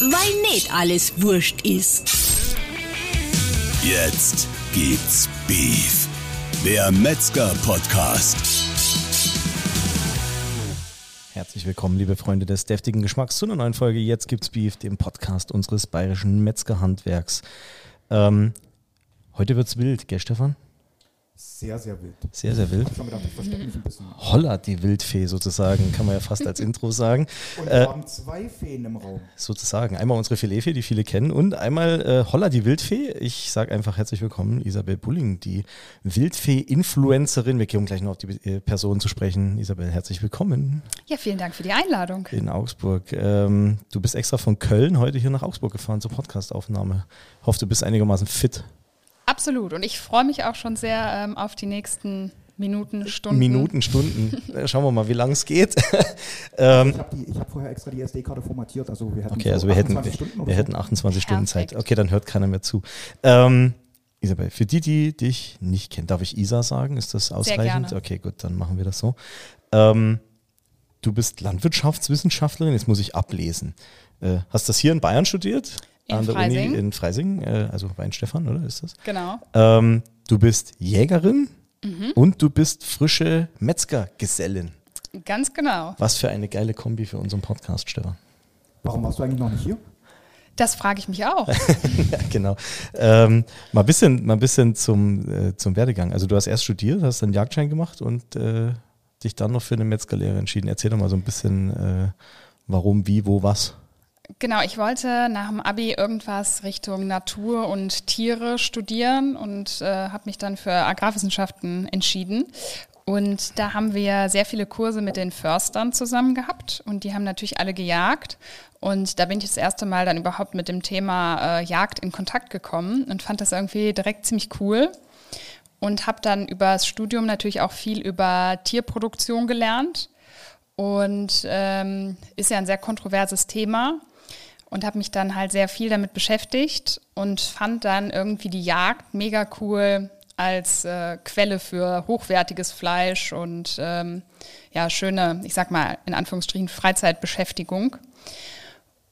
weil nicht alles wurscht ist. Jetzt gibt's Beef. Der Metzger-Podcast. Herzlich willkommen, liebe Freunde des deftigen Geschmacks, zu einer neuen Folge Jetzt gibt's Beef, dem Podcast unseres bayerischen Metzgerhandwerks. Ähm, heute wird's wild, gell, Stefan? Sehr, sehr wild. Sehr, sehr wild. Ich habe gedacht, ich verstecke mich ein bisschen. Holla, die Wildfee sozusagen, kann man ja fast als Intro sagen. Und wir Äh, haben zwei Feen im Raum. sozusagen. Einmal unsere Filetfee, die viele kennen, und einmal äh, Holla, die Wildfee. Ich sage einfach herzlich willkommen, Isabel Bulling, die Wildfee-Influencerin. Wir kommen gleich noch auf die äh, Person zu sprechen. Isabel, herzlich willkommen Ja, vielen Dank für die Einladung. in Augsburg. Ähm, du bist extra von Köln heute hier nach Augsburg gefahren zur Podcastaufnahme. Hoffe, du bist einigermaßen fit. Absolut. Und ich freue mich auch schon sehr ähm, auf die nächsten Minuten, Stunden. Minuten, Stunden. Schauen wir mal, wie lang es geht. ähm, Ich habe hab vorher extra die SD-Karte formatiert. Also wir hätten okay, so also wir hätten, 28 Stunden wir so. hätten 28 Stunden Zeit. Okay, dann hört keiner mehr zu. Ähm, Isabel, für die, die dich nicht kennen, darf ich Isa sagen? Ist das ausreichend? gerne. Okay, gut, dann machen wir das so. Ähm, du bist Landwirtschaftswissenschaftlerin, jetzt muss ich ablesen. Äh, hast das hier in Bayern studiert? In An der Freising. Uni in Freising, äh, also Weinstefan, oder ist das? Genau. Ähm, du bist Jägerin Mhm. und du bist frische Metzgergesellin. Ganz genau. Was für eine geile Kombi für unseren Podcast, Stefan. Warum warst du eigentlich noch nicht hier? Das frage ich mich auch. Ja, genau. Ähm, mal ein bisschen, mal ein bisschen zum, äh, zum Werdegang. Also du hast erst studiert, hast dann Jagdschein gemacht und äh, dich dann noch für eine Metzgerlehre entschieden. Erzähl doch mal so ein bisschen, äh, warum, wie, wo, was. Genau, ich wollte nach dem Abi irgendwas Richtung Natur und Tiere studieren und äh, habe mich dann für Agrarwissenschaften entschieden. Und da haben wir sehr viele Kurse mit den Förstern zusammen gehabt und die haben natürlich alle gejagt. Und da bin ich das erste Mal dann überhaupt mit dem Thema äh, Jagd in Kontakt gekommen und fand das irgendwie direkt ziemlich cool. und habe dann über das Studium natürlich auch viel über Tierproduktion gelernt und ähm, ist ja ein sehr kontroverses Thema und habe mich dann halt sehr viel damit beschäftigt und fand dann irgendwie die Jagd mega cool als äh, Quelle für hochwertiges Fleisch und ähm, ja schöne, ich sag mal in Anführungsstrichen Freizeitbeschäftigung.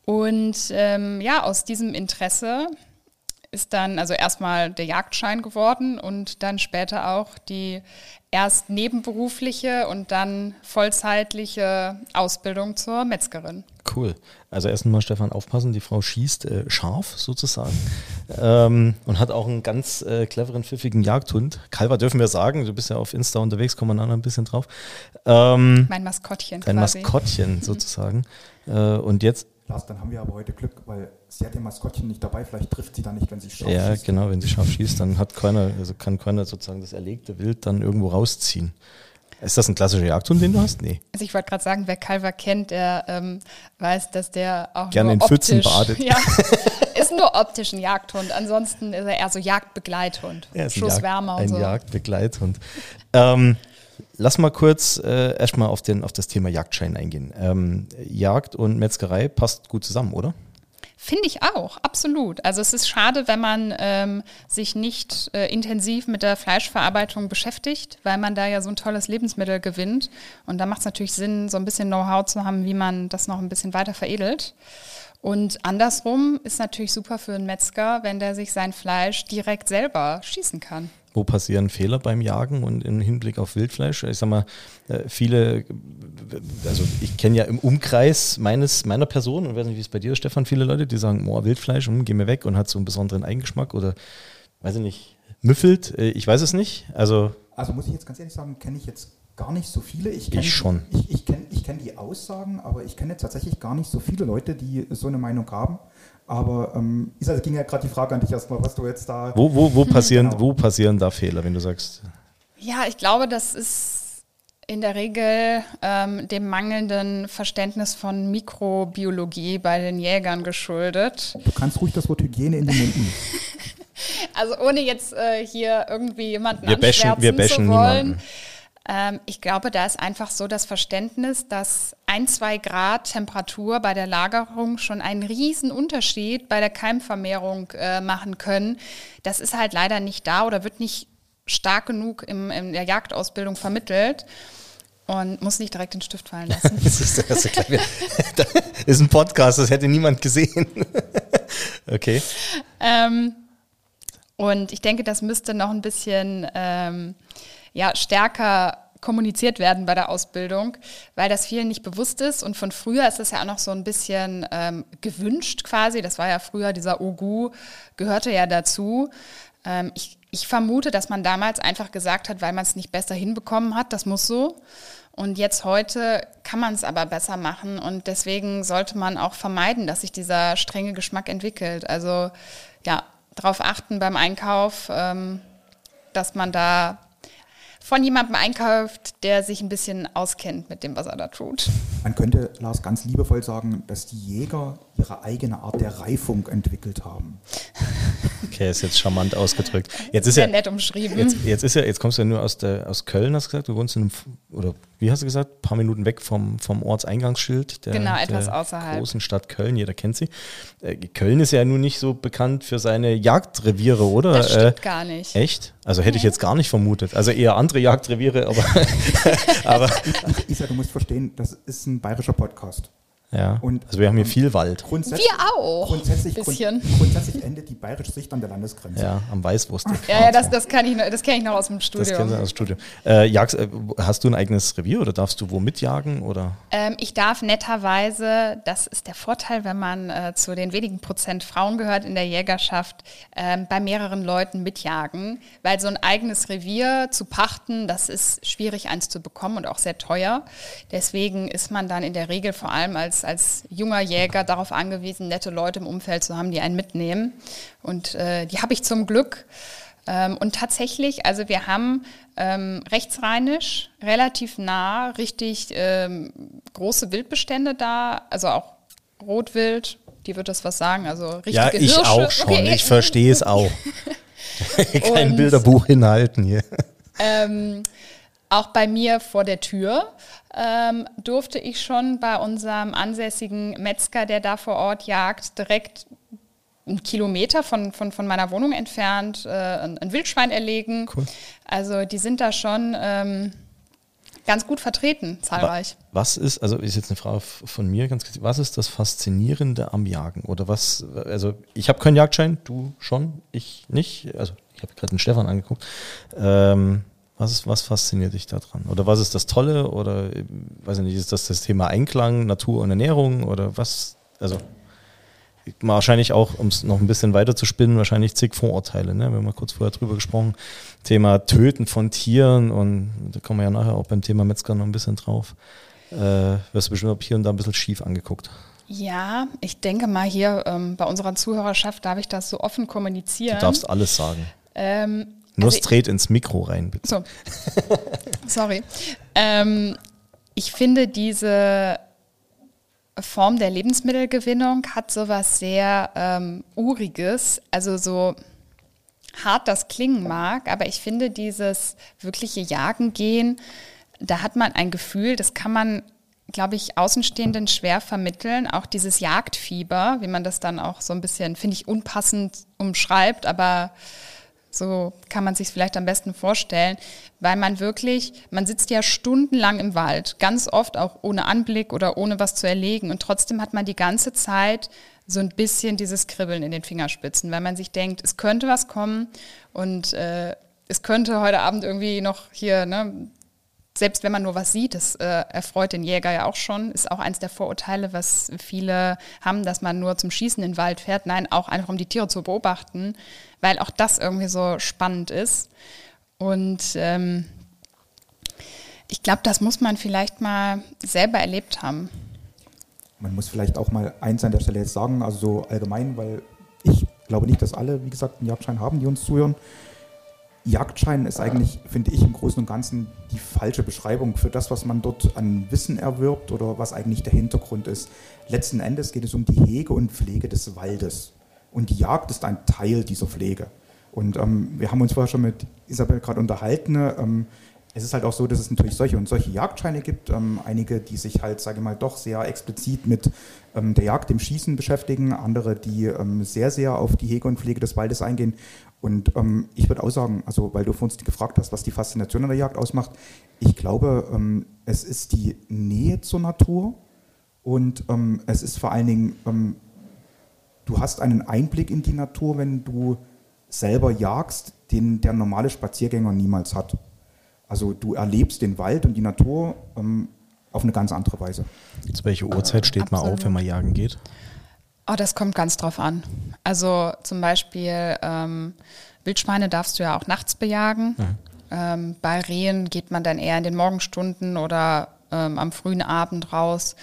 Und ähm, ja, aus diesem Interesse ist dann also erstmal der Jagdschein geworden und dann später auch die erst nebenberufliche und dann vollzeitliche Ausbildung zur Metzgerin. Cool. Also erst mal, Stefan, aufpassen, die Frau schießt äh, scharf sozusagen ähm, und hat auch einen ganz äh, cleveren, pfiffigen Jagdhund. Calver dürfen wir sagen, du bist ja auf Insta unterwegs, kommen wir nachher ein bisschen drauf. Ähm, Mein Maskottchen dein quasi. Maskottchen sozusagen. Äh, und jetzt Lars, dann haben wir aber heute Glück, weil sie hat ihr Maskottchen nicht dabei. Vielleicht trifft sie dann nicht, wenn sie scharf Ja, schießt. genau, wenn sie scharf schießt, dann hat keiner, also kann keiner sozusagen das erlegte Wild dann irgendwo rausziehen. Ist das ein klassischer Jagdhund, den du hast? Nee. Also ich wollte gerade sagen, wer Calver kennt, der ähm, weiß, dass der auch Gerne nur in Pfützen optisch, badet. Ja, ist nur optisch ein Jagdhund. Ansonsten ist er eher so Jagdbegleithund. Er ist ein, Schuss Jagd, wärmer und ein so. Jagdbegleithund. Ähm, lass mal kurz äh, erstmal auf, den, auf das Thema Jagdschein eingehen. Ähm, Jagd und Metzgerei passt gut zusammen, oder? Finde ich auch, absolut. Also es ist schade, wenn man ähm, sich nicht äh, intensiv mit der Fleischverarbeitung beschäftigt, weil man da ja so ein tolles Lebensmittel gewinnt. Und da macht es natürlich Sinn, so ein bisschen Know-how zu haben, wie man das noch ein bisschen weiter veredelt. Und andersrum ist natürlich super für einen Metzger, wenn der sich sein Fleisch direkt selber schießen kann. Wo passieren Fehler beim Jagen und im Hinblick auf Wildfleisch? Ich sag mal, äh, viele, also ich kenne ja im Umkreis meines, meiner Person, und weiß nicht, wie es bei dir ist, Stefan, viele Leute, die sagen, oh, Wildfleisch, hm, geh mir weg und hat so einen besonderen Eigengeschmack oder, weiß ich nicht, müffelt, äh, ich weiß es nicht. Also, Also muss ich jetzt ganz ehrlich sagen, kenne ich jetzt gar nicht so viele. Ich, kenn, Ich schon. Ich, ich kenne ich kenn die Aussagen, aber ich kenne tatsächlich gar nicht so viele Leute, die so eine Meinung haben. Aber ähm, Isa, es ging ja gerade die Frage an dich erstmal, was du jetzt da. wo, wo, wo, passieren, Genau. wo passieren da Fehler, wenn du sagst, Ja, ich glaube, das ist in der Regel ähm, dem mangelnden Verständnis von Mikrobiologie bei den Jägern geschuldet. Du kannst ruhig das Wort Hygiene in den Mund nehmen. Also ohne jetzt äh, hier irgendwie jemanden Wir bashen- wir bashen zu wollen. niemanden. Ähm, ich glaube, da ist einfach so das Verständnis, dass ein, zwei Grad Temperatur bei der Lagerung schon einen riesen Unterschied bei der Keimvermehrung äh, machen können. Das ist halt leider nicht da oder wird nicht stark genug im, in der Jagdausbildung vermittelt. und muss nicht direkt den Stift fallen lassen. Das ist, das ist ein Podcast, das hätte niemand gesehen. Okay. Ähm, und ich denke, das müsste noch ein bisschen ähm, ja, stärker kommuniziert werden bei der Ausbildung, weil das vielen nicht bewusst ist. Und von früher ist das ja auch noch so ein bisschen ähm, gewünscht quasi. Das war ja früher, dieser Ogu gehörte ja dazu. Ähm, ich, ich vermute, dass man damals einfach gesagt hat, weil man es nicht besser hinbekommen hat, das muss so. Und jetzt heute kann man es aber besser machen und deswegen sollte man auch vermeiden, dass sich dieser strenge Geschmack entwickelt. Also ja, darauf achten beim Einkauf, ähm, dass man da von jemandem einkauft, der sich ein bisschen auskennt mit dem, was er da tut. Man könnte, Lars, ganz liebevoll sagen, dass die Jäger ihre eigene Art der Reifung entwickelt haben. Okay, ist jetzt charmant ausgedrückt. Jetzt ist Sehr ja, nett umschrieben. jetzt, jetzt ist ja, jetzt kommst du ja nur aus, der, aus Köln, hast du gesagt, du wohnst in einem, oder wie hast du gesagt, ein paar Minuten weg vom, vom Ortseingangsschild der, Genau, etwas der außerhalb. großen Stadt Köln, jeder kennt sie. Äh, Köln ist ja nun nicht so bekannt für seine Jagdreviere, oder? das stimmt Äh, gar nicht. Echt? Also hätte ich jetzt gar nicht vermutet. Also eher andere Jagdreviere, aber, aber Isa, du musst verstehen, das ist ein bayerischer Podcast. Ja. Und- also wir haben hier viel Wald. Grundsätzlich, Wir auch. Grundsätzlich, Bisschen. Grund, grundsätzlich endet die bayerische Sicht an der Landesgrenze. Ja, am Weißwurstig. Ja, ja, das, das, kann ich noch, das kenne ich noch aus dem Das Studium. kennst du aus dem Studium. Äh, jagst, äh, hast du ein eigenes Revier oder darfst du wo mitjagen? Oder? Ähm, ich darf netterweise, das ist der Vorteil, wenn man äh, zu den wenigen Prozent Frauen gehört in der Jägerschaft, ähm, bei mehreren Leuten mitjagen, weil so ein eigenes Revier zu pachten, das ist schwierig, eins zu bekommen und auch sehr teuer. Deswegen ist man dann in der Regel vor allem als, als junger Jäger darauf angewiesen, nette Leute im Umfeld zu haben, die einen mitnehmen. Und äh, die habe ich zum Glück. Ähm, und tatsächlich, also wir haben ähm, rechtsrheinisch relativ nah richtig ähm, große Wildbestände da, also auch Rotwild, die wird das was sagen, also richtige Ja, ich Hirsche. auch schon. Okay, Ich verstehe es auch. Kein Und- Bilderbuch hinhalten hier. ähm, auch bei mir vor der Tür ähm, durfte ich schon bei unserem ansässigen Metzger, der da vor Ort jagt, direkt einen Kilometer von, von, von meiner Wohnung entfernt äh, ein, ein Wildschwein erlegen. Cool. Also die sind da schon ähm, ganz gut vertreten, zahlreich. Was ist, also ist jetzt eine Frage von mir ganz kurz, was ist das Faszinierende am Jagen? Oder was, also ich habe keinen Jagdschein, du schon, ich nicht. Also ich habe gerade den Stefan angeguckt. Ähm, was, was fasziniert dich daran? Oder was ist das Tolle? Oder weiß ich nicht, ist das das Thema Einklang, Natur und Ernährung? Oder was? Also wahrscheinlich auch, um es noch ein bisschen weiter zu spinnen, wahrscheinlich zig Vorurteile. Ne? Wir haben mal kurz vorher drüber gesprochen. Thema Töten von Tieren und da kommen wir ja nachher auch beim Thema Metzger noch ein bisschen drauf. Äh, wirst du bestimmt auch hier und da ein bisschen schief angeguckt. Ja, ich denke mal hier ähm, bei unserer Zuhörerschaft darf ich das so offen kommunizieren. Du darfst alles sagen. Ähm, Nur also straight ins Mikro rein, bitte. So, sorry. Ähm, ich finde, diese Form der Lebensmittelgewinnung hat sowas sehr ähm, Uriges, also so hart das klingen mag, aber ich finde dieses wirkliche Jagen gehen, da hat man ein Gefühl, das kann man, glaube ich, Außenstehenden schwer vermitteln. Auch dieses Jagdfieber, wie man das dann auch so ein bisschen, finde ich, unpassend umschreibt, aber so kann man sich vielleicht am besten vorstellen, weil man wirklich, man sitzt ja stundenlang im Wald, ganz oft auch ohne Anblick oder ohne was zu erlegen. Und trotzdem hat man die ganze Zeit so ein bisschen dieses Kribbeln in den Fingerspitzen, weil man sich denkt, es könnte was kommen und äh, es könnte heute Abend irgendwie noch hier, ne, selbst wenn man nur was sieht, das äh, erfreut den Jäger ja auch schon, ist auch eins der Vorurteile, was viele haben, dass man nur zum Schießen in den Wald fährt. Nein, auch einfach um die Tiere zu beobachten, weil auch das irgendwie so spannend ist. Und ähm, ich glaube, das muss man vielleicht mal selber erlebt haben. Man muss vielleicht auch mal eins an der Stelle jetzt sagen, also so allgemein, weil ich glaube nicht, dass alle, wie gesagt, einen Jagdschein haben, die uns zuhören. Jagdschein ist eigentlich, finde ich, im Großen und Ganzen die falsche Beschreibung für das, was man dort an Wissen erwirbt oder was eigentlich der Hintergrund ist. Letzten Endes geht es um die Hege und Pflege des Waldes. Und die Jagd ist ein Teil dieser Pflege. Und ähm, wir haben uns vorher schon mit Isabel gerade unterhalten. Ähm, es ist halt auch so, dass es natürlich solche und solche Jagdscheine gibt. Ähm, einige, die sich halt, sage ich mal, doch sehr explizit mit ähm, der Jagd, dem Schießen beschäftigen. Andere, die ähm, sehr, sehr auf die Hege und Pflege des Waldes eingehen. Und ähm, ich würde auch sagen, also weil du vor uns gefragt hast, was die Faszination an der Jagd ausmacht, ich glaube, ähm, es ist die Nähe zur Natur und ähm, es ist vor allen Dingen, du hast einen Einblick in die Natur, wenn du selber jagst, den der normale Spaziergänger niemals hat. Also du erlebst den Wald und die Natur ähm, auf eine ganz andere Weise. Zu welcher Uhrzeit steht man auf, wenn man jagen geht? Oh, das kommt ganz drauf an. Also zum Beispiel ähm, Wildschweine darfst du ja auch nachts bejagen. Mhm. Ähm, bei Rehen geht man dann eher in den Morgenstunden oder ähm, am frühen Abend raus.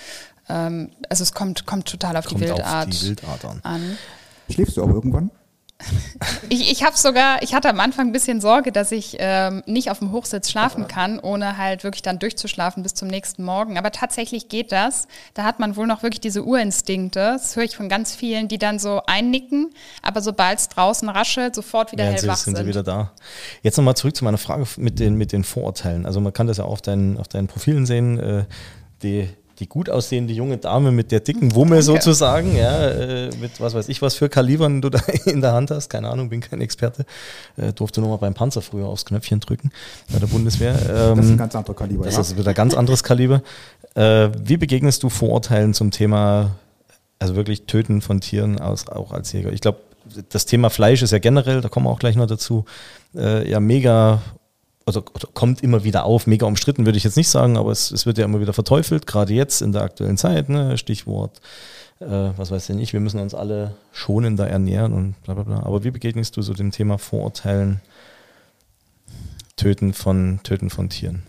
Ähm, also es kommt, kommt total auf, kommt die, Wildart auf die Wildart an. an. Schläfst du auch irgendwann? Ich, ich habe sogar, ich hatte am Anfang ein bisschen Sorge, dass ich ähm, nicht auf dem Hochsitz schlafen kann, ohne halt wirklich dann durchzuschlafen bis zum nächsten Morgen. Aber tatsächlich geht das. Da hat man wohl noch wirklich diese Urinstinkte. Das höre ich von ganz vielen, die dann so einnicken, aber sobald es draußen raschelt, sofort wieder hellwach sind. sind sie wieder da. Jetzt nochmal zurück zu meiner Frage mit den, mit den Vorurteilen. Also man kann das ja auch auf deinen, auf deinen Profilen sehen. Äh, die die gut aussehende junge Dame mit der dicken Wumme sozusagen, ja, äh, mit was weiß ich, was für Kalibern du da in der Hand hast, keine Ahnung, bin kein Experte, äh, durfte nur mal beim Panzer früher aufs Knöpfchen drücken bei der Bundeswehr. Ähm, das ist ein ganz anderer Kaliber. Das ja. ist wieder ein ganz anderes Kaliber. Äh, wie begegnest du Vorurteilen zum Thema, also wirklich Töten von Tieren aus, auch als Jäger? Ich glaube, das Thema Fleisch ist ja generell, da kommen wir auch gleich noch dazu, äh, ja mega also kommt immer wieder auf, mega umstritten würde ich jetzt nicht sagen, aber es, es wird ja immer wieder verteufelt, gerade jetzt in der aktuellen Zeit, ne? Stichwort, äh, was weiß ich nicht, wir müssen uns alle schonender ernähren und bla bla bla. Aber wie begegnest du so dem Thema Vorurteilen, Töten von, Töten von Tieren?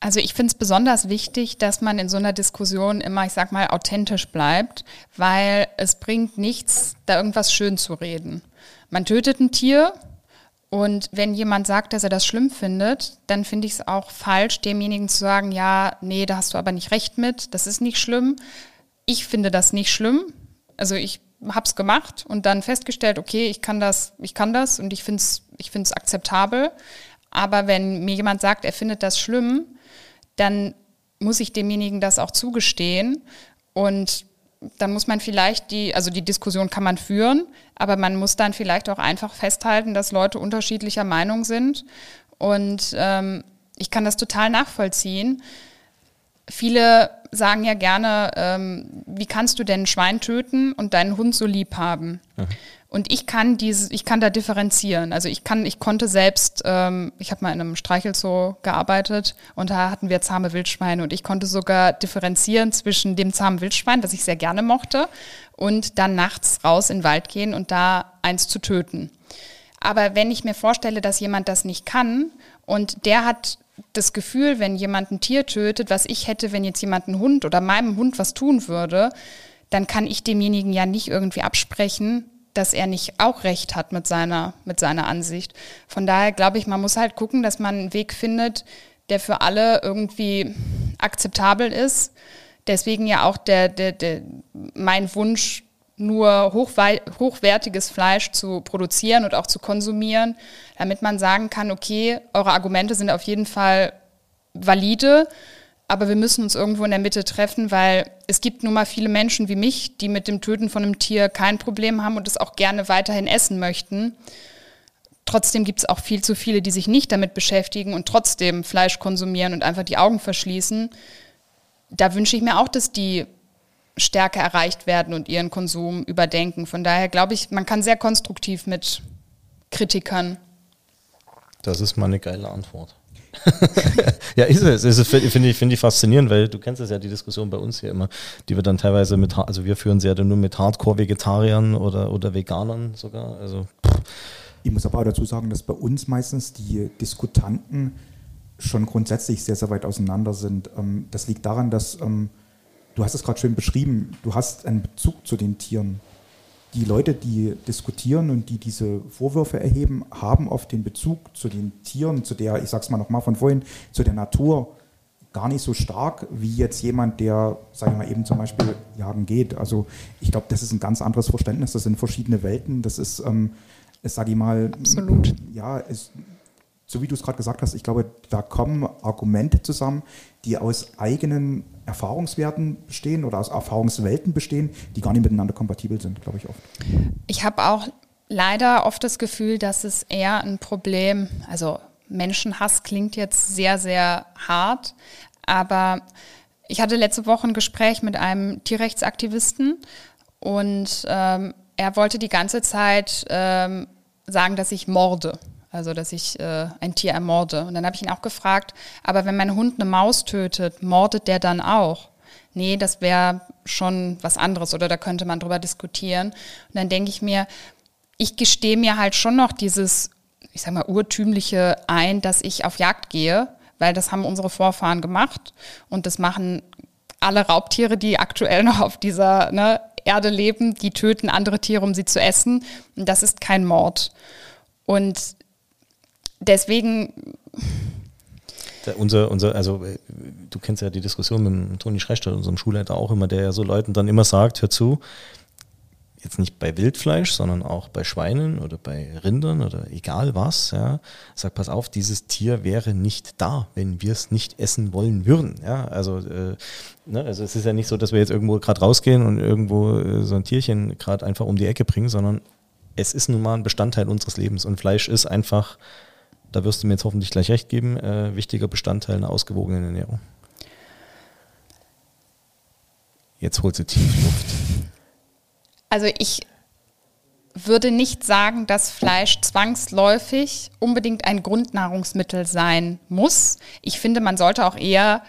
Also ich finde es besonders wichtig, dass man in so einer Diskussion immer, ich sag mal, authentisch bleibt, weil es bringt nichts, da irgendwas schön zu reden. Man tötet ein Tier, und wenn jemand sagt, dass er das schlimm findet, dann finde ich es auch falsch, demjenigen zu sagen, ja, nee, da hast du aber nicht recht mit, das ist nicht schlimm. Ich finde das nicht schlimm. Also ich habe es gemacht und dann festgestellt, okay, ich kann das, ich kann das und ich finde es ich find's akzeptabel. Aber wenn mir jemand sagt, er findet das schlimm, dann muss ich demjenigen das auch zugestehen. Und dann muss man vielleicht die, also die Diskussion kann man führen, aber man muss dann vielleicht auch einfach festhalten, dass Leute unterschiedlicher Meinung sind. Und ähm, ich kann das total nachvollziehen. Viele sagen ja gerne, ähm, wie kannst du denn ein Schwein töten und deinen Hund so lieb haben? Mhm. Und ich kann diese, ich kann da differenzieren. Also ich kann, ich konnte selbst, ähm, ich habe mal in einem Streichelzoo gearbeitet und da hatten wir zahme Wildschweine und ich konnte sogar differenzieren zwischen dem zahmen Wildschwein, was ich sehr gerne mochte, und dann nachts raus in den Wald gehen und da eins zu töten. Aber wenn ich mir vorstelle, dass jemand das nicht kann und der hat das Gefühl, wenn jemand ein Tier tötet, was ich hätte, wenn jetzt jemand einen Hund oder meinem Hund was tun würde, dann kann ich demjenigen ja nicht irgendwie absprechen, dass er nicht auch recht hat mit seiner, mit seiner Ansicht. Von daher glaube ich, man muss halt gucken, dass man einen Weg findet, der für alle irgendwie akzeptabel ist. Deswegen ja auch der, der, der, mein Wunsch, nur hochwertiges Fleisch zu produzieren und auch zu konsumieren, damit man sagen kann, okay, eure Argumente sind auf jeden Fall valide aber wir müssen uns irgendwo in der Mitte treffen, weil es gibt nun mal viele Menschen wie mich, die mit dem Töten von einem Tier kein Problem haben und es auch gerne weiterhin essen möchten. Trotzdem gibt es auch viel zu viele, die sich nicht damit beschäftigen und trotzdem Fleisch konsumieren und einfach die Augen verschließen. Da wünsche ich mir auch, dass die stärker erreicht werden und ihren Konsum überdenken. Von daher glaube ich, man kann sehr konstruktiv mit Kritikern. Das ist mal eine geile Antwort. ja, ist es. es Finde ich, find ich faszinierend, weil du kennst es ja, die Diskussion bei uns hier immer, die wir dann teilweise mit, also wir führen sie ja dann nur mit Hardcore-Vegetariern oder, oder Veganern sogar. Also, ich muss aber auch dazu sagen, dass bei uns meistens die Diskutanten schon grundsätzlich sehr, sehr weit auseinander sind. Ähm, das liegt daran, dass, ähm, du hast es gerade schön beschrieben, du hast einen Bezug zu den Tieren die Leute, die diskutieren und die diese Vorwürfe erheben, haben oft den Bezug zu den Tieren, zu der, ich sag's mal nochmal von vorhin, zu der Natur gar nicht so stark wie jetzt jemand, der, sagen wir mal, eben zum Beispiel jagen geht. Also ich glaube, das ist ein ganz anderes Verständnis, das sind verschiedene Welten, das ist, ähm, sage ich mal, Absolut. ja, es, so wie du es gerade gesagt hast, ich glaube, da kommen Argumente zusammen, die aus eigenen Erfahrungswerten bestehen oder aus Erfahrungswelten bestehen, die gar nicht miteinander kompatibel sind, glaube ich oft. Ich habe auch leider oft das Gefühl, dass es eher ein Problem, also Menschenhass klingt jetzt sehr, sehr hart, aber ich hatte letzte Woche ein Gespräch mit einem Tierrechtsaktivisten und ähm, er wollte die ganze Zeit ähm, sagen, dass ich morde. Also, dass ich äh, ein Tier ermorde. Und dann habe ich ihn auch gefragt, aber wenn mein Hund eine Maus tötet, mordet der dann auch? Nee, das wäre schon was anderes oder da könnte man drüber diskutieren. Und dann denke ich mir, ich gestehe mir halt schon noch dieses, ich sag mal, urtümliche ein, dass ich auf Jagd gehe, weil das haben unsere Vorfahren gemacht und das machen alle Raubtiere, die aktuell noch auf dieser ne, Erde leben, die töten andere Tiere, um sie zu essen. Und das ist kein Mord. Und deswegen. Unser, unser, also äh, du kennst ja die Diskussion mit Toni Schrechter, unserem Schulleiter auch immer, der ja so Leuten dann immer sagt, hör zu, jetzt nicht bei Wildfleisch, sondern auch bei Schweinen oder bei Rindern oder egal was, ja, sag, pass auf, dieses Tier wäre nicht da, wenn wir es nicht essen wollen würden. Ja, also, äh, ne, also es ist ja nicht so, dass wir jetzt irgendwo gerade rausgehen und irgendwo äh, so ein Tierchen gerade einfach um die Ecke bringen, sondern es ist nun mal ein Bestandteil unseres Lebens und Fleisch ist einfach da wirst du mir jetzt hoffentlich gleich recht geben, äh, wichtiger Bestandteil einer ausgewogenen Ernährung. Jetzt holt sie tief Luft. Also ich würde nicht sagen, dass Fleisch zwangsläufig unbedingt ein Grundnahrungsmittel sein muss. Ich finde, man sollte auch eher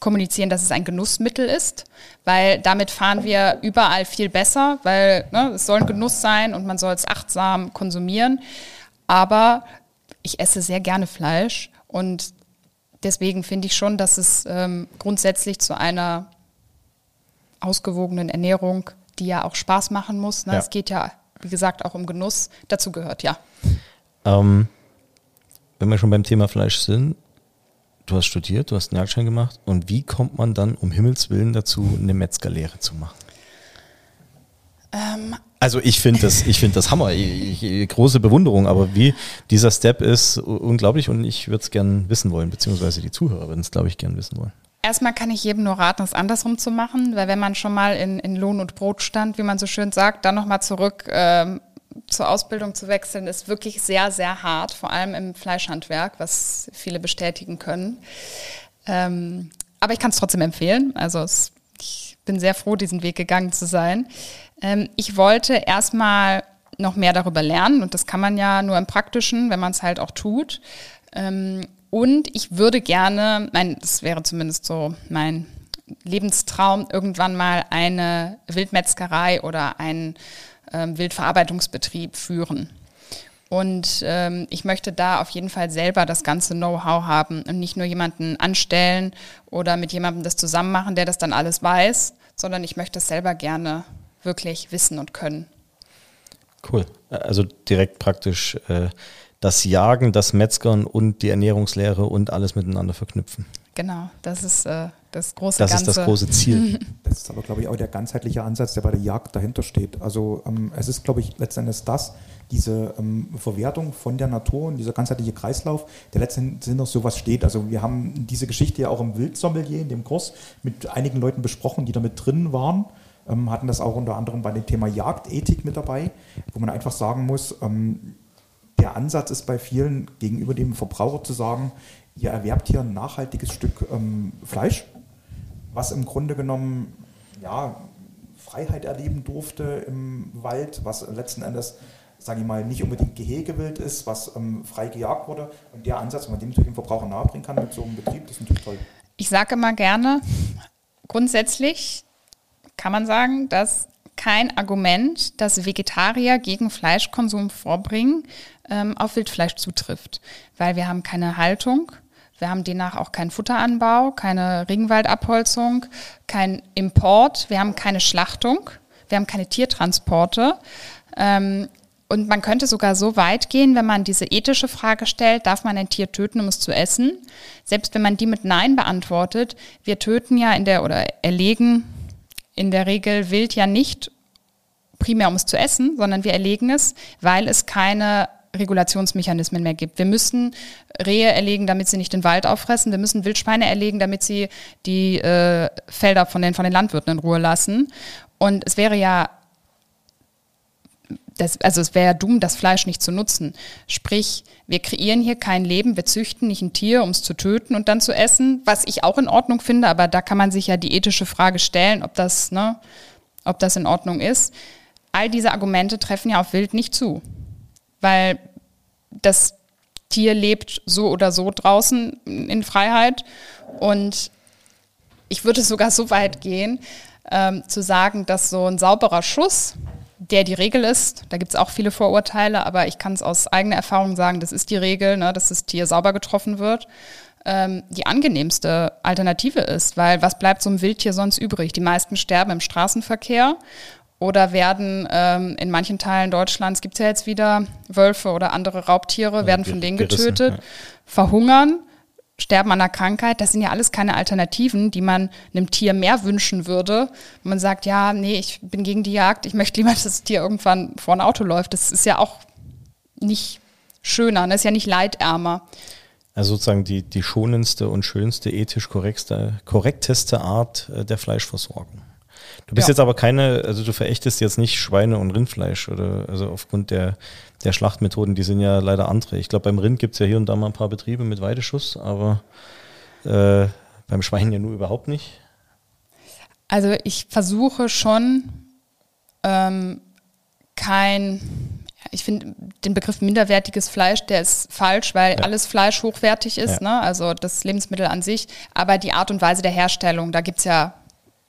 kommunizieren, dass es ein Genussmittel ist, weil damit fahren wir überall viel besser, weil ne, es soll ein Genuss sein und man soll es achtsam konsumieren. Aber ich esse sehr gerne Fleisch und deswegen finde ich schon, dass es ähm, grundsätzlich zu einer ausgewogenen Ernährung, die ja auch Spaß machen muss, ne? ja. es geht ja, wie gesagt, auch um Genuss, dazu gehört, ja. Ähm, wenn wir schon beim Thema Fleisch sind, du hast studiert, du hast einen Jagdschein gemacht und wie kommt man dann um Himmels Willen dazu, eine Metzgerlehre zu machen? Ähm, also ich finde das, ich finde das Hammer, ich, ich, große Bewunderung, aber wie dieser Step ist unglaublich und ich würde es gerne wissen wollen, beziehungsweise die Zuhörerinnen es, glaube ich, gerne wissen wollen. Erstmal kann ich jedem nur raten, es andersrum zu machen, weil wenn man schon mal in, in Lohn und Brot stand, wie man so schön sagt, dann nochmal zurück ähm, zur Ausbildung zu wechseln, ist wirklich sehr, sehr hart, vor allem im Fleischhandwerk, was viele bestätigen können. Ähm, aber ich kann es trotzdem empfehlen. Also es, ich bin sehr froh, diesen Weg gegangen zu sein. Ähm, ich wollte erstmal noch mehr darüber lernen und das kann man ja nur im Praktischen, wenn man es halt auch tut. Ähm, und ich würde gerne, mein, das wäre zumindest so mein Lebenstraum, irgendwann mal eine Wildmetzgerei oder einen ähm, Wildverarbeitungsbetrieb führen. Und ähm, ich möchte da auf jeden Fall selber das ganze Know-how haben und nicht nur jemanden anstellen oder mit jemandem das zusammen machen, der das dann alles weiß, sondern ich möchte es selber gerne wirklich wissen und können. Cool. Also direkt praktisch äh, das Jagen, das Metzgern und die Ernährungslehre und alles miteinander verknüpfen. Genau, das ist äh, das große Das Ganze. ist das große Ziel. Das ist aber, glaube ich, auch der ganzheitliche Ansatz, der bei der Jagd dahinter steht. Also ähm, es ist, glaube ich, letztendlich das, diese ähm, Verwertung von der Natur und dieser ganzheitliche Kreislauf, der letztendlich noch sowas steht. Also wir haben diese Geschichte ja auch im Wildsommelier, in dem Kurs, mit einigen Leuten besprochen, die da mit drin waren hatten das auch unter anderem bei dem Thema Jagdethik mit dabei, wo man einfach sagen muss, ähm, der Ansatz ist bei vielen gegenüber dem Verbraucher zu sagen, ihr erwerbt hier ein nachhaltiges Stück ähm, Fleisch, was im Grunde genommen ja, Freiheit erleben durfte im Wald, was letzten Endes sage ich mal, nicht unbedingt Gehegewild ist, was ähm, frei gejagt wurde. Und der Ansatz, wenn man dem natürlich dem Verbraucher nahebringen kann mit so einem Betrieb, das ist natürlich toll. Ich sage immer gerne, grundsätzlich kann man sagen, dass kein Argument, das Vegetarier gegen Fleischkonsum vorbringen, ähm, auf Wildfleisch zutrifft. Weil wir haben keine Haltung, wir haben demnach auch keinen Futteranbau, keine Regenwaldabholzung, kein Import, wir haben keine Schlachtung, wir haben keine Tiertransporte. Ähm, und man könnte sogar so weit gehen, wenn man diese ethische Frage stellt, darf man ein Tier töten, um es zu essen? Selbst wenn man die mit Nein beantwortet, wir töten ja in der oder erlegen in der Regel wild ja nicht primär um es zu essen, sondern wir erlegen es, weil es keine Regulationsmechanismen mehr gibt. Wir müssen Rehe erlegen, damit sie nicht den Wald auffressen. Wir müssen Wildschweine erlegen, damit sie die äh, Felder von den, von den Landwirten in Ruhe lassen. Und es wäre ja das, also es wäre ja dumm, das Fleisch nicht zu nutzen. Sprich, wir kreieren hier kein Leben, wir züchten nicht ein Tier, um es zu töten und dann zu essen, was ich auch in Ordnung finde, aber da kann man sich ja die ethische Frage stellen, ob das, ne, ob das in Ordnung ist. All diese Argumente treffen ja auf Wild nicht zu, weil das Tier lebt so oder so draußen in Freiheit und ich würde sogar so weit gehen, ähm, zu sagen, dass so ein sauberer Schuss der die Regel ist. Da gibt es auch viele Vorurteile, aber ich kann es aus eigener Erfahrung sagen, das ist die Regel, ne, dass das Tier sauber getroffen wird. Ähm, die angenehmste Alternative ist, weil was bleibt so einem Wildtier sonst übrig? Die meisten sterben im Straßenverkehr oder werden ähm, in manchen Teilen Deutschlands, gibt es ja jetzt wieder Wölfe oder andere Raubtiere, ja, werden von denen getötet, ja. verhungern Sterben an einer Krankheit, das sind ja alles keine Alternativen, die man einem Tier mehr wünschen würde. man sagt, ja, nee, ich bin gegen die Jagd, ich möchte lieber, dass das Tier irgendwann vor ein Auto läuft. Das ist ja auch nicht schöner, das ne? ist ja nicht leidärmer. Also sozusagen die, die schonendste und schönste, ethisch korrekteste, korrekteste Art äh, der Fleischversorgung. Du bist ja. jetzt aber keine, also du verächtest jetzt nicht Schweine und Rindfleisch oder also aufgrund der, der Schlachtmethoden, die sind ja leider andere. Ich glaube, beim Rind gibt es ja hier und da mal ein paar Betriebe mit Weideschuss, aber äh, beim Schwein ja nur überhaupt nicht. Also ich versuche schon ähm, kein, ich finde den Begriff minderwertiges Fleisch, der ist falsch, weil ja. alles Fleisch hochwertig ist, ja. ne? also das Lebensmittel an sich, aber die Art und Weise der Herstellung, da gibt es ja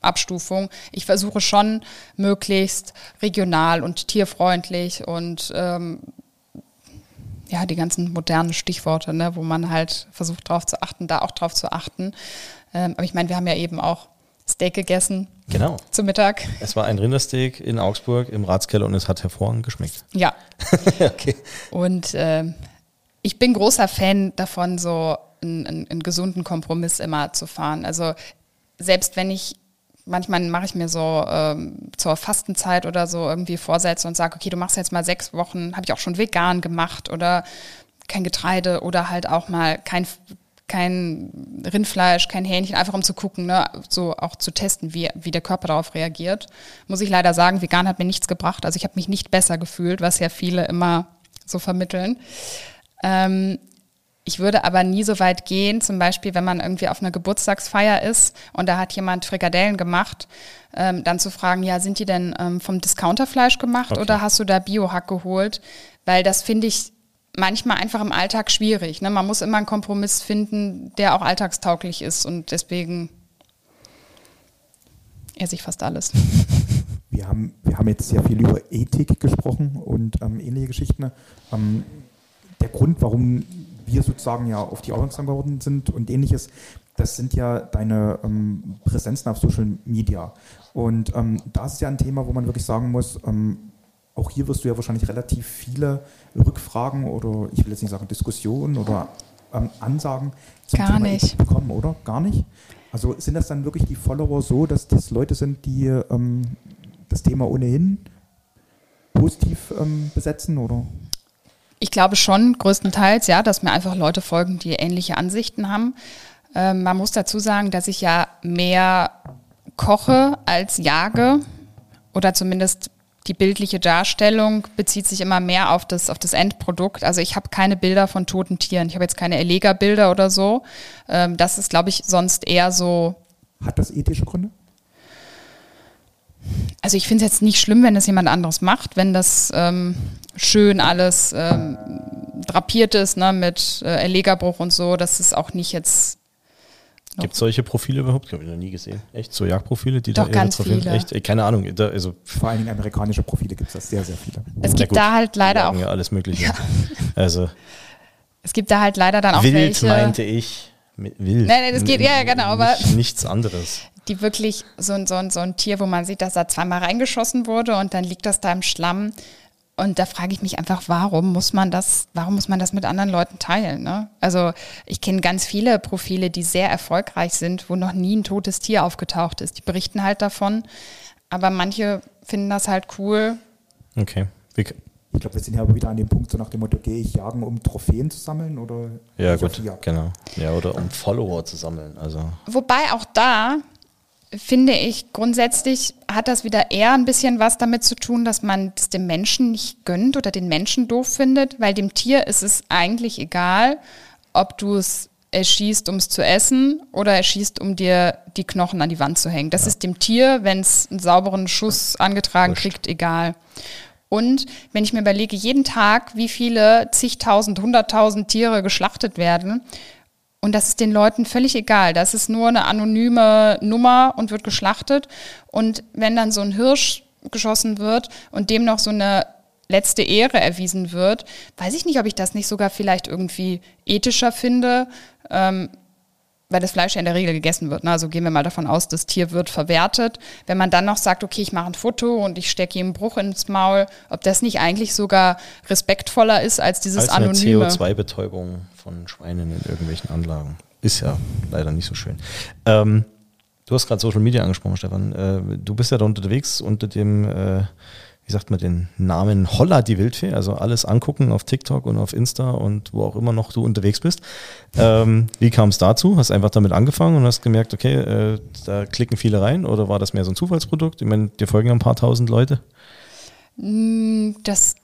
Abstufung. Ich versuche schon möglichst regional und tierfreundlich und ähm, ja, die ganzen modernen Stichworte, ne, wo man halt versucht drauf zu achten, da auch drauf zu achten. Ähm, aber ich meine, wir haben ja eben auch Steak gegessen. Genau. Zum Mittag. Es war ein Rindersteak in Augsburg im Ratskeller und es hat hervorragend geschmeckt. Ja. okay. Und äh, ich bin großer Fan davon, so einen, einen, einen gesunden Kompromiss immer zu fahren. Also selbst wenn ich manchmal mache ich mir so ähm, zur Fastenzeit oder so irgendwie Vorsätze und sage, okay, du machst jetzt mal sechs Wochen, habe ich auch schon vegan gemacht oder kein Getreide oder halt auch mal kein, kein Rindfleisch, kein Hähnchen, einfach um zu gucken, ne, so auch zu testen, wie, wie der Körper darauf reagiert. Muss ich leider sagen, vegan hat mir nichts gebracht. Also ich habe mich nicht besser gefühlt, was ja viele immer so vermitteln. Ähm, ich würde aber nie so weit gehen, zum Beispiel, wenn man irgendwie auf einer Geburtstagsfeier ist und da hat jemand Frikadellen gemacht, ähm, dann zu fragen, ja, sind die denn ähm, vom Discounterfleisch gemacht okay. oder hast du da Biohack geholt? Weil das finde ich manchmal einfach im Alltag schwierig. Ne? Man muss immer einen Kompromiss finden, der auch alltagstauglich ist und deswegen esse ich fast alles. Wir haben, wir haben jetzt sehr viel über Ethik gesprochen und ähm, ähnliche Geschichten. Ähm, der Grund, warum wir sozusagen ja auf die aufmerksam geworden sind und ähnliches, das sind ja deine ähm, Präsenzen auf Social Media. Und ähm, das ist ja ein Thema, wo man wirklich sagen muss, ähm, auch hier wirst du ja wahrscheinlich relativ viele Rückfragen oder ich will jetzt nicht sagen Diskussionen oder ähm, Ansagen zum Gar Thema nicht. bekommen, oder? Gar nicht? Also sind das dann wirklich die Follower so, dass das Leute sind, die ähm, das Thema ohnehin positiv ähm, besetzen, oder? Ich glaube schon größtenteils, ja, dass mir einfach Leute folgen, die ähnliche Ansichten haben. Ähm, man muss dazu sagen, dass ich ja mehr koche als jage oder zumindest die bildliche Darstellung bezieht sich immer mehr auf das, auf das Endprodukt. Also ich habe keine Bilder von toten Tieren. Ich habe jetzt keine Erlegerbilder oder so. Ähm, das ist, glaube ich, sonst eher so. Hat das ethische Gründe? Also ich finde es jetzt nicht schlimm, wenn das jemand anderes macht, wenn das ähm, schön alles ähm, drapiert ist, ne, mit äh, Erlegerbruch und so. Das ist auch nicht jetzt. Gibt es solche Profile überhaupt? Ich habe ich noch nie gesehen. Echt? So Jagdprofile, die Doch, da ganz viele. Echt? Keine Ahnung. Da, also Vor allen Dingen amerikanische Profile gibt es da sehr, sehr viele. Es gibt da halt leider auch. Ja, alles Mögliche. Ja. Also. Es gibt da halt leider dann auch wild, welche. meinte ich. Wild. Nein, nein, das geht, ja, genau, aber. Nichts anderes die wirklich so, ein so, ein so ein Tier, wo man sieht, dass da zweimal reingeschossen wurde und dann liegt das da im Schlamm. Und da frage ich mich einfach, warum muss man das, warum muss man das mit anderen Leuten teilen? Ne? Also ich kenne ganz viele Profile, die sehr erfolgreich sind, wo noch nie ein totes Tier aufgetaucht ist. Die berichten halt davon, aber manche finden das halt cool. Okay. Wie, Ich glaube, wir sind ja aber wieder an dem Punkt, so nach dem Motto, gehe ich jagen, um Trophäen zu sammeln oder Ja, ich auf gut, genau. Ja, oder um Follower zu sammeln. Also, Wobei auch da finde ich grundsätzlich hat das wieder eher ein bisschen was damit zu tun, dass man es dem Menschen nicht gönnt oder den Menschen doof findet, weil dem Tier ist es eigentlich egal, ob du es erschießt, um es zu essen oder erschießt, um dir die Knochen an die Wand zu hängen. Das ist dem Tier, wenn es einen sauberen Schuss angetragen Wurscht. kriegt, egal. Und wenn ich mir überlege, jeden Tag, wie viele zigtausend, hunderttausend Tiere geschlachtet werden, und das ist den Leuten völlig egal. Das ist nur eine anonyme Nummer und wird geschlachtet. Und wenn dann so ein Hirsch geschossen wird und dem noch so eine letzte Ehre erwiesen wird, weiß ich nicht, ob ich das nicht sogar vielleicht irgendwie ethischer finde, ähm, weil das Fleisch ja in der Regel gegessen wird. Ne? Also gehen wir mal davon aus, das Tier wird verwertet. Wenn man dann noch sagt, okay, ich mache ein Foto und ich stecke ihm einen Bruch ins Maul, ob das nicht eigentlich sogar respektvoller ist als dieses als eine Anonyme. CO2-Betäubung von Schweinen in irgendwelchen Anlagen. Ist ja leider nicht so schön. Ähm, du hast gerade Social Media angesprochen, Stefan. Äh, du bist ja da unterwegs unter dem, äh, wie sagt man den Namen Holla die Wildfee, also alles angucken auf TikTok und auf Insta und wo auch immer noch du unterwegs bist. Ähm, wie kam es dazu? Hast einfach damit angefangen und hast gemerkt, okay, äh, da klicken viele rein oder war das mehr so ein Zufallsprodukt? Ich meine, dir folgen ja ein paar tausend Leute. Das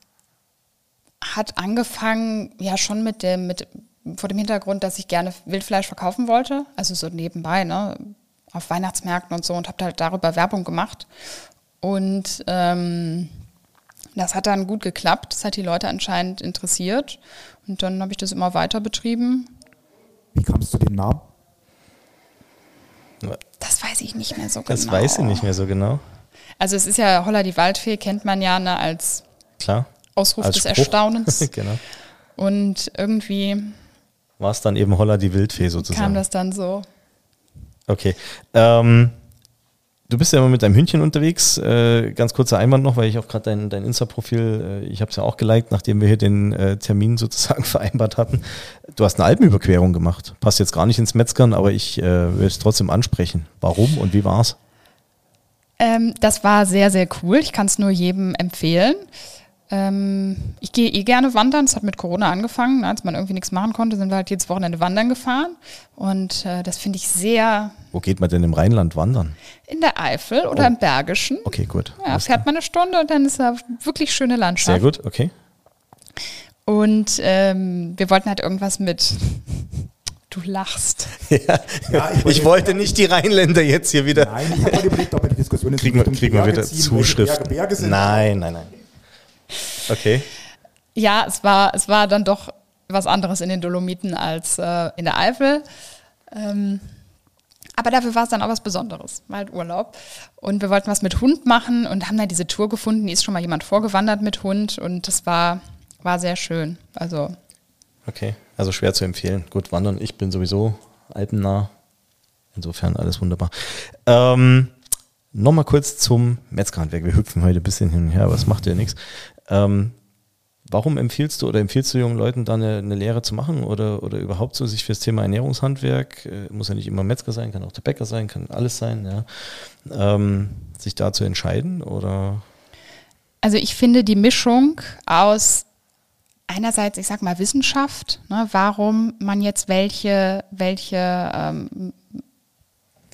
hat angefangen, ja schon mit dem, mit, vor dem Hintergrund, dass ich gerne Wildfleisch verkaufen wollte, also so nebenbei, ne, auf Weihnachtsmärkten und so und habe halt darüber Werbung gemacht. Und ähm, das hat dann gut geklappt, das hat die Leute anscheinend interessiert und dann habe ich das immer weiter betrieben. Wie kam es zu dem Namen? Das weiß ich nicht mehr so Das genau. weiß ich nicht mehr so genau. Also es ist ja Holla die Waldfee, kennt man ja ne, als Klar. Ausruf Als des Spruch. Erstaunens. genau. Und irgendwie War es dann eben Holla die Wildfee sozusagen. kam das dann so. Okay. Ähm, du bist ja immer mit deinem Hündchen unterwegs. Äh, ganz kurzer Einwand noch, weil ich auch gerade dein, dein Insta-Profil, äh, ich habe es ja auch geliked, nachdem wir hier den äh, Termin sozusagen vereinbart hatten. Du hast eine Alpenüberquerung gemacht. Passt jetzt gar nicht ins Metzgern, aber ich äh, will es trotzdem ansprechen. Warum und wie war's? Ähm, das war sehr, sehr cool. Ich kann es nur jedem empfehlen. Ähm, ich gehe eh gerne wandern. Es hat mit Corona angefangen. Als man irgendwie nichts machen konnte, sind wir halt jedes Wochenende wandern gefahren. Und äh, das finde ich sehr Wo geht man denn im Rheinland wandern? in der Eifel oder Oh. im Bergischen. Okay, gut. Ja, Alles fährt man eine Stunde und dann ist da wirklich schöne Landschaft. Sehr gut, okay. Und ähm, wir wollten halt irgendwas mit. Du lachst. Ja, Ich wollte nicht die Rheinländer jetzt hier wieder. Nein, ich habe überlegt, ob wir die Diskussion jetzt Kriegen wir, kriegen wir wieder Zuschriften? Berge, Berge sind. Nein, nein, nein. Okay. Ja, es war, es war dann doch was anderes in den Dolomiten als äh, in der Eifel. Ähm, aber dafür war es dann auch was Besonderes, war halt Urlaub. Und wir wollten was mit Hund machen und haben dann diese Tour gefunden. Die ist schon mal jemand vorgewandert mit Hund und das war, war sehr schön. Also Okay, also schwer zu empfehlen. Gut, wandern, ich bin sowieso alpennah. Insofern alles wunderbar. Ähm, Nochmal kurz zum Metzgerhandwerk. Wir hüpfen heute ein bisschen hin und her, aber es macht ja nichts. Ähm, warum empfiehlst du oder empfiehlst du jungen Leuten da eine, eine Lehre zu machen oder, oder überhaupt so sich fürs Thema Ernährungshandwerk, äh, muss ja nicht immer Metzger sein, kann auch der Bäcker sein, kann alles sein, ja, ähm, sich da zu entscheiden oder? Also ich finde die Mischung aus einerseits, ich sag mal, Wissenschaft, ne, warum man jetzt welche, welche ähm,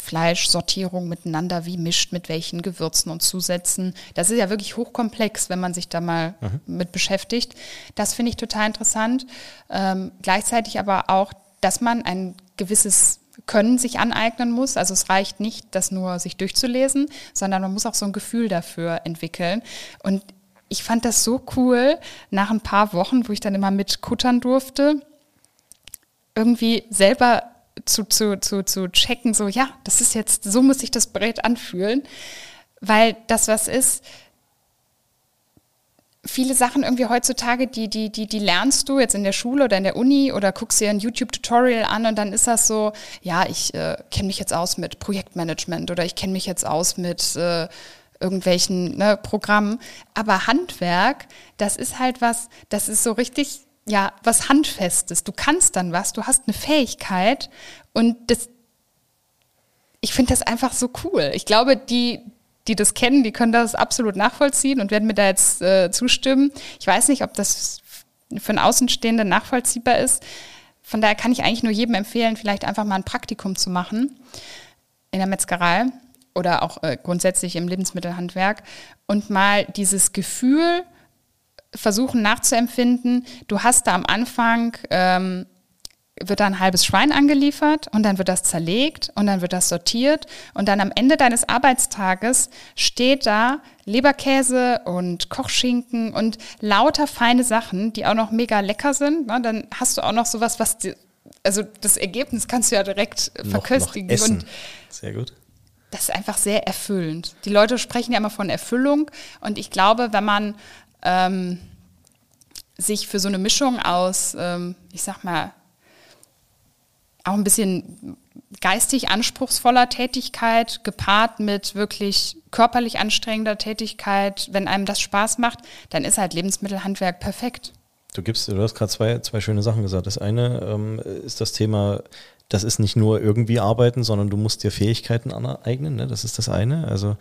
Fleischsortierung miteinander wie mischt, mit welchen Gewürzen und Zusätzen. Das ist ja wirklich hochkomplex, wenn man sich da mal mit beschäftigt. Das finde ich total interessant. Ähm, gleichzeitig aber auch, dass man ein gewisses Können sich aneignen muss. Also es reicht nicht, das nur sich durchzulesen, sondern man muss auch so ein Gefühl dafür entwickeln. Und ich fand das so cool, nach ein paar Wochen, wo ich dann immer mitkuttern durfte, irgendwie selber zu, zu, zu, zu checken, so ja, das ist jetzt, so muss sich das Brett anfühlen, weil das was ist, viele Sachen irgendwie heutzutage, die, die, die, die lernst du jetzt in der Schule oder in der Uni oder guckst dir ein YouTube-Tutorial an und dann ist das so, ja, ich äh, kenne mich jetzt aus mit Projektmanagement oder ich kenne mich jetzt aus mit äh, irgendwelchen ne, Programmen. Aber Handwerk, das ist halt was, das ist so richtig, ja, was Handfestes. Du kannst dann was, du hast eine Fähigkeit und das, ich finde das einfach so cool. Ich glaube, die, die das kennen, die können das absolut nachvollziehen und werden mir da jetzt äh, zustimmen. Ich weiß nicht, ob das für einen Außenstehenden nachvollziehbar ist. Von daher kann ich eigentlich nur jedem empfehlen, vielleicht einfach mal ein Praktikum zu machen in der Metzgerei oder auch äh, grundsätzlich im Lebensmittelhandwerk und mal dieses Gefühl versuchen nachzuempfinden. Du hast da am Anfang ähm, wird da ein halbes Schwein angeliefert und dann wird das zerlegt und dann wird das sortiert und dann am Ende deines Arbeitstages steht da Leberkäse und Kochschinken und lauter feine Sachen, die auch noch mega lecker sind. Ne? Dann hast du auch noch sowas, was die, also das Ergebnis kannst du ja direkt noch, verköstigen. Noch essen. Und Sehr gut. Das ist einfach sehr erfüllend. Die Leute sprechen ja immer von Erfüllung und ich glaube, wenn man ähm, sich für so eine Mischung aus, ähm, ich sag mal, auch ein bisschen geistig anspruchsvoller Tätigkeit gepaart mit wirklich körperlich anstrengender Tätigkeit, wenn einem das Spaß macht, dann ist halt Lebensmittelhandwerk perfekt. Du gibst, du hast gerade zwei, zwei schöne Sachen gesagt. Das eine ähm, ist das Thema das ist nicht nur irgendwie arbeiten, sondern du musst dir Fähigkeiten aneignen, ne? das ist das eine. Also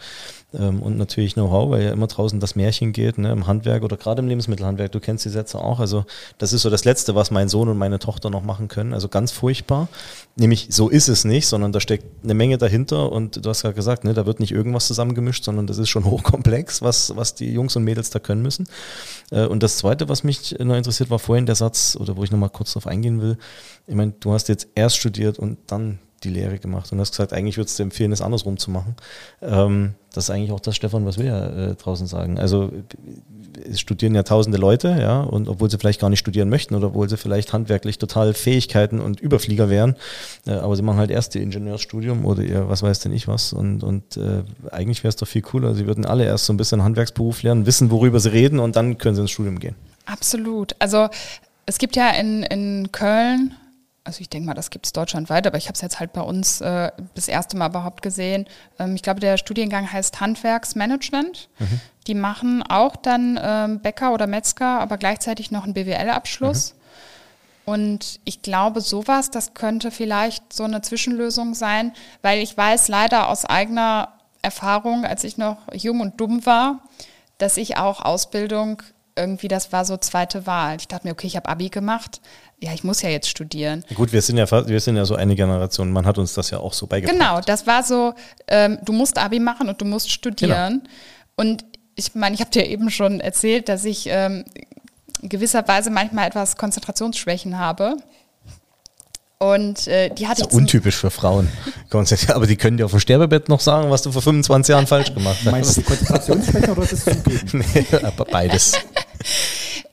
ähm, und natürlich Know-how, weil ja immer draußen das Märchen geht, ne? im Handwerk oder gerade im Lebensmittelhandwerk, du kennst die Sätze auch. Also das ist so das Letzte, was mein Sohn und meine Tochter noch machen können. Also ganz furchtbar. Nämlich so ist es nicht, sondern da steckt eine Menge dahinter und du hast gerade gesagt, ne, da wird nicht irgendwas zusammengemischt, sondern das ist schon hochkomplex, was, was die Jungs und Mädels da können müssen. Äh, und das Zweite, was mich noch interessiert, war vorhin der Satz, oder wo ich nochmal kurz drauf eingehen will. Ich meine, du hast jetzt erst studiert und dann die Lehre gemacht und hast gesagt, eigentlich würdest du empfehlen, es andersrum zu machen. Ähm, das ist eigentlich auch das, Stefan, was wir ja äh, draußen sagen. Also es studieren ja tausende Leute, ja, und obwohl sie vielleicht gar nicht studieren möchten oder obwohl sie vielleicht handwerklich total Fähigkeiten und Überflieger wären, äh, aber sie machen halt erst ihr Ingenieursstudium oder ihr, was weiß denn ich was und, und äh, eigentlich wäre es doch viel cooler, sie würden alle erst so ein bisschen Handwerksberuf lernen, wissen, worüber sie reden und dann können sie ins Studium gehen. Absolut. Also es gibt ja in, in Köln also ich denke mal, das gibt es deutschlandweit, aber ich habe es jetzt halt bei uns äh, das erste Mal überhaupt gesehen. Ähm, ich glaube, der Studiengang heißt Handwerksmanagement. Mhm. Die machen auch dann ähm, Bäcker oder Metzger, aber gleichzeitig noch einen BWL-Abschluss. Mhm. Und ich glaube, sowas, das könnte vielleicht so eine Zwischenlösung sein, weil ich weiß leider aus eigener Erfahrung, als ich noch jung und dumm war, dass ich auch Ausbildung irgendwie, das war so zweite Wahl. Ich dachte mir, okay, ich habe Abi gemacht, ja, ich muss ja jetzt studieren. Gut, wir sind ja wir sind ja so eine Generation, man hat uns das ja auch so beigebracht. Genau, das war so, ähm, du musst Abi machen und du musst studieren. Genau. Und ich meine, ich habe dir eben schon erzählt, dass ich ähm, gewisserweise manchmal etwas Konzentrationsschwächen habe. Und äh, die hatte das ist untypisch für Frauen. Aber die können dir auf dem Sterbebett noch sagen, was du vor 25 Jahren falsch gemacht hast. Meinst du die Konzentrationsschwäche oder ist es zugeben? nee, aber beides.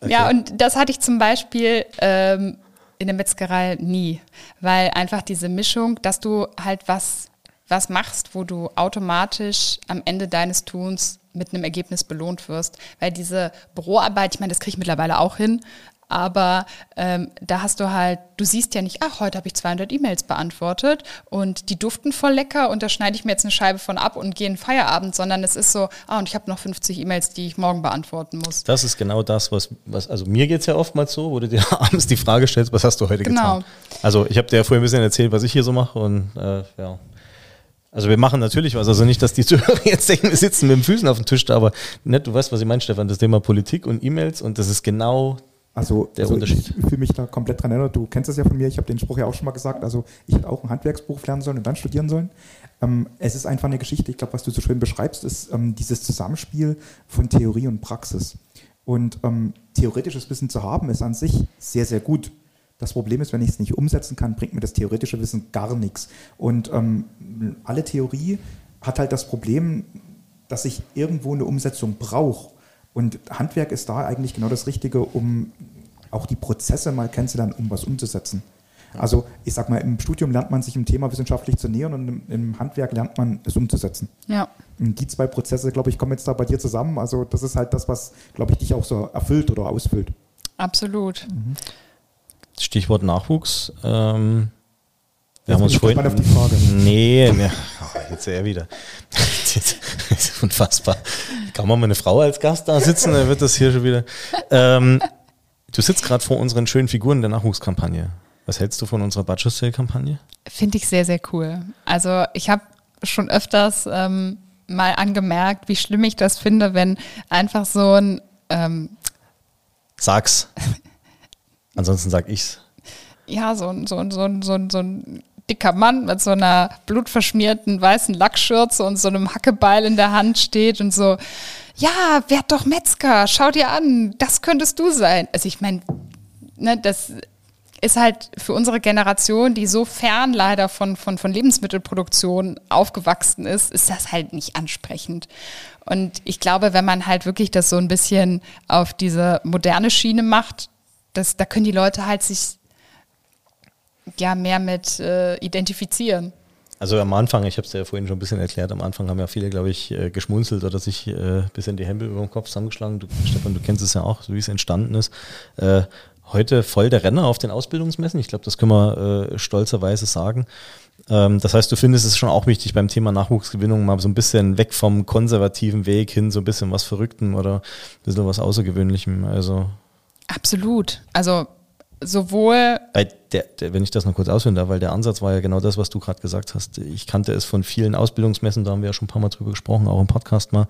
Okay. Ja, und das hatte ich zum Beispiel ähm, in der Metzgerei nie, weil einfach diese Mischung, dass du halt was, was machst, wo du automatisch am Ende deines Tuns mit einem Ergebnis belohnt wirst. Weil diese Büroarbeit, ich meine, das kriege ich mittlerweile auch hin, aber ähm, da hast du halt, du siehst ja nicht, ach, heute habe ich 200 E-Mails beantwortet und die duften voll lecker und da schneide ich mir jetzt eine Scheibe von ab und gehe in Feierabend, sondern es ist so, ah, und ich habe noch 50 E-Mails, die ich morgen beantworten muss. Das ist genau das, was, was also mir geht es ja oftmals so, wo du dir abends die Frage stellst, was hast du heute genau. getan? Also ich habe dir ja vorher ein bisschen erzählt, was ich hier so mache und äh, ja. Also wir machen natürlich was, also nicht, dass die Zuhörer jetzt denken, wir sitzen mit den Füßen auf dem Tisch da, aber nicht, du weißt, was ich meine, Stefan, das Thema Politik und E-Mails und das ist genau also, der also Unterschied. ich fühle mich da komplett dran erinnert. Du kennst das ja von mir, ich habe den Spruch ja auch schon mal gesagt. Also ich hätte auch einen Handwerksberuf lernen sollen und dann studieren sollen. Ähm, es ist einfach eine Geschichte, ich glaube, was du so schön beschreibst, ist ähm, dieses Zusammenspiel von Theorie und Praxis. Und ähm, theoretisches Wissen zu haben, ist an sich sehr, sehr gut. Das Problem ist, wenn ich es nicht umsetzen kann, bringt mir das theoretische Wissen gar nichts. Und ähm, alle Theorie hat halt das Problem, dass ich irgendwo eine Umsetzung brauche. Und Handwerk ist da eigentlich genau das Richtige, um auch die Prozesse mal kennenzulernen, um was umzusetzen. Also ich sag mal, im Studium lernt man sich im Thema wissenschaftlich zu nähern und im, im Handwerk lernt man es umzusetzen. Ja. Und die zwei Prozesse, glaube ich, kommen jetzt da bei dir zusammen. Also das ist halt das, was, glaube ich, dich auch so erfüllt oder ausfüllt. Absolut. Mhm. Stichwort Nachwuchs. Ähm, wir jetzt haben uns vorhin. Auf die Frage. Nee, nee. Oh, jetzt er wieder. das ist unfassbar. Kann man mal eine Frau als Gast da sitzen, dann wird das hier schon wieder. Ähm, du sitzt gerade vor unseren schönen Figuren der Nachwuchskampagne. Was hältst du von unserer Budget Sale Kampagne? Finde ich sehr, sehr cool. Also ich habe schon öfters ähm, mal angemerkt, wie schlimm ich das finde, wenn einfach so ein ähm, Sag's. Ansonsten sag ich's. ja, so, ein- so, ein- so, ein- so, ein- so ein dicker Mann mit so einer blutverschmierten weißen Lackschürze und so einem Hackebeil in der Hand steht und so, ja, werd doch Metzger, schau dir an, das könntest du sein. Also ich meine, ne, das ist halt für unsere Generation, die so fern leider von, von, von Lebensmittelproduktion aufgewachsen ist, ist das halt nicht ansprechend. Und ich glaube, wenn man halt wirklich das so ein bisschen auf diese moderne Schiene macht, das, da können die Leute halt sich ja mehr mit äh, identifizieren. Also am Anfang, ich habe es dir ja vorhin schon ein bisschen erklärt, am Anfang haben ja viele, glaube ich, äh, geschmunzelt oder sich äh, ein bisschen die Hände über den Kopf zusammengeschlagen. Du, Stefan, du kennst es ja auch, so wie es entstanden ist. Äh, heute voll der Renner auf den Ausbildungsmessen. Ich glaube, das können wir äh, stolzerweise sagen. Ähm, das heißt, du findest es schon auch wichtig beim Thema Nachwuchsgewinnung mal so ein bisschen weg vom konservativen Weg hin, so ein bisschen was Verrücktem oder ein bisschen was Außergewöhnlichem. Also Absolut. Also sowohl bei der, der, wenn ich das noch kurz ausführen darf, weil der Ansatz war ja genau das, was du gerade gesagt hast. Ich kannte es von vielen Ausbildungsmessen, da haben wir ja schon ein paar Mal drüber gesprochen, auch im Podcast mal.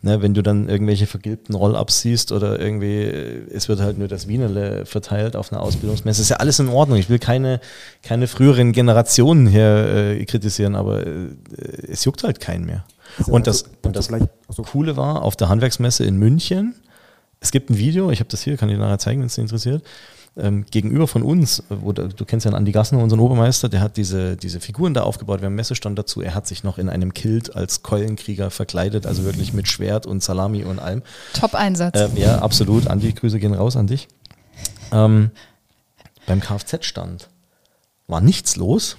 Ne, wenn du dann irgendwelche vergilbten Roll-Ups siehst oder irgendwie, äh, es wird halt nur das Wienerle verteilt auf einer Ausbildungsmesse, ist ja alles in Ordnung. Ich will keine, keine früheren Generationen hier äh, kritisieren, aber äh, es juckt halt keinen mehr. Und das, und das vielleicht, also, Coole war, auf der Handwerksmesse in München, es gibt ein Video, ich habe das hier, kann ich dir nachher zeigen, wenn es dich interessiert, ähm, gegenüber von uns, wo da, du kennst ja Andi Gassner, unseren Obermeister, der hat diese, diese Figuren da aufgebaut, wir haben einen Messestand dazu, er hat sich noch in einem Kilt als Keulenkrieger verkleidet, also wirklich mit Schwert und Salami und allem. Top-Einsatz. Ähm, ja, absolut, Andi, Grüße gehen raus an dich. Ähm, beim Kfz-Stand war nichts los,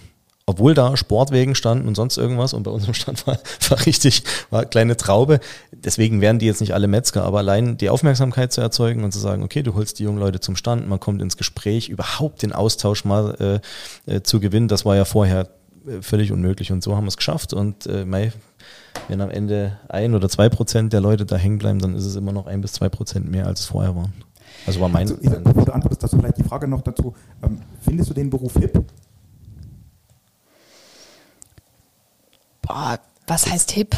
obwohl da Sportwegen standen und sonst irgendwas und bei unserem Stand war, war richtig, war eine kleine Traube. Deswegen wären die jetzt nicht alle Metzger, aber allein die Aufmerksamkeit zu erzeugen und zu sagen, okay, du holst die jungen Leute zum Stand, man kommt ins Gespräch, überhaupt den Austausch mal äh, äh, zu gewinnen, das war ja vorher äh, völlig unmöglich und so haben wir es geschafft und äh, Mai, wenn am Ende ein oder zwei Prozent der Leute da hängen bleiben, dann ist es immer noch ein bis zwei Prozent mehr, als es vorher waren. Also war mein, also, ich, du antwortest, dazu vielleicht die Frage noch dazu. Ähm, findest du den Beruf hip? Boah, was heißt hip?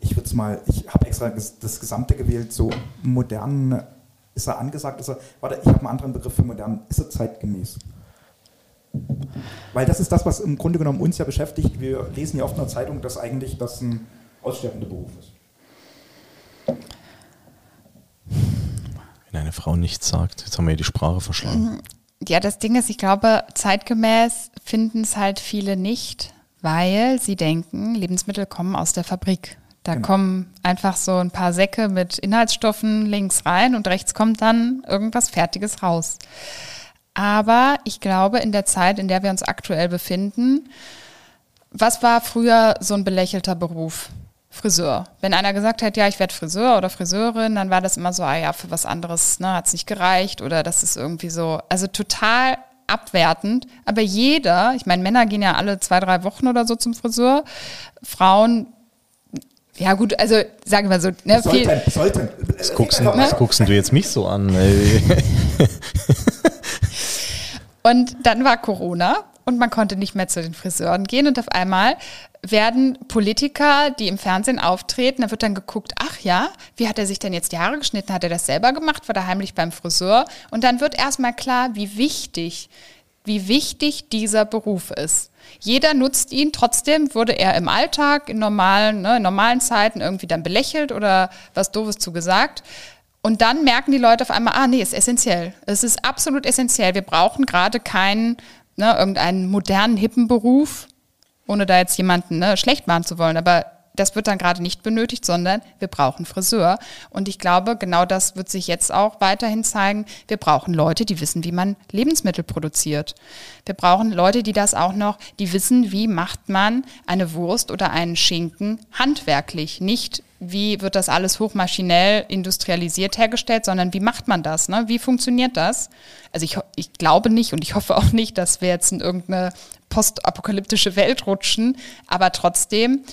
Ich würde es mal, ich habe extra das Gesamte gewählt, so modern ist er angesagt, ist er, warte, ich habe einen anderen Begriff für modern, ist er zeitgemäß? Weil das ist das, was im Grunde genommen uns ja beschäftigt. Wir lesen ja oft in der Zeitung, dass eigentlich das ein aussterbender Beruf ist. wenn eine Frau nichts sagt, jetzt haben wir ja die Sprache verschlagen. Ja, das Ding ist, ich glaube, zeitgemäß finden es halt viele nicht, weil sie denken, Lebensmittel kommen aus der Fabrik. Da Genau. kommen einfach so ein paar Säcke mit Inhaltsstoffen links rein und rechts kommt dann irgendwas Fertiges raus. Aber ich glaube, in der Zeit, in der wir uns aktuell befinden, was war früher so ein belächelter Beruf? Friseur. Wenn einer gesagt hat, ja, ich werde Friseur oder Friseurin, dann war das immer so, ah ja, für was anderes ne, hat es nicht gereicht oder das ist irgendwie so, also total abwertend. Aber jeder, ich meine, Männer gehen ja alle zwei, drei Wochen oder so zum Friseur, Frauen, ja gut, also sagen wir so, ne, viel, Sollten, sollten. Was guckst, du- was guckst denn du jetzt mich so an? Und dann war Corona und man konnte nicht mehr zu den Friseuren gehen und auf einmal werden Politiker, die im Fernsehen auftreten, da wird dann geguckt, ach ja, wie hat er sich denn jetzt die Haare geschnitten? Hat er das selber gemacht? War er heimlich beim Friseur? Und dann wird erstmal klar, wie wichtig, wie wichtig dieser Beruf ist. Jeder nutzt ihn, trotzdem wurde er im Alltag, in normalen, ne, in normalen Zeiten irgendwie dann belächelt oder was Doofes zugesagt. Und dann merken die Leute auf einmal, ah nee, ist essentiell. Es ist absolut essentiell. Wir brauchen gerade keinen, ne, irgendeinen modernen, hippen Beruf, ohne da jetzt jemanden ne, schlecht machen zu wollen. Aber das wird dann gerade nicht benötigt, sondern wir brauchen Friseur. Und ich glaube, genau das wird sich jetzt auch weiterhin zeigen. Wir brauchen Leute, die wissen, wie man Lebensmittel produziert. Wir brauchen Leute, die das auch noch, die wissen, wie macht man eine Wurst oder einen Schinken handwerklich. Nicht, wie wird das alles hochmaschinell industrialisiert hergestellt, sondern wie macht man das? Ne? Wie funktioniert das? Also ich, ich glaube nicht und ich hoffe auch nicht, dass wir jetzt in irgendeine postapokalyptische Welt rutschen, aber trotzdem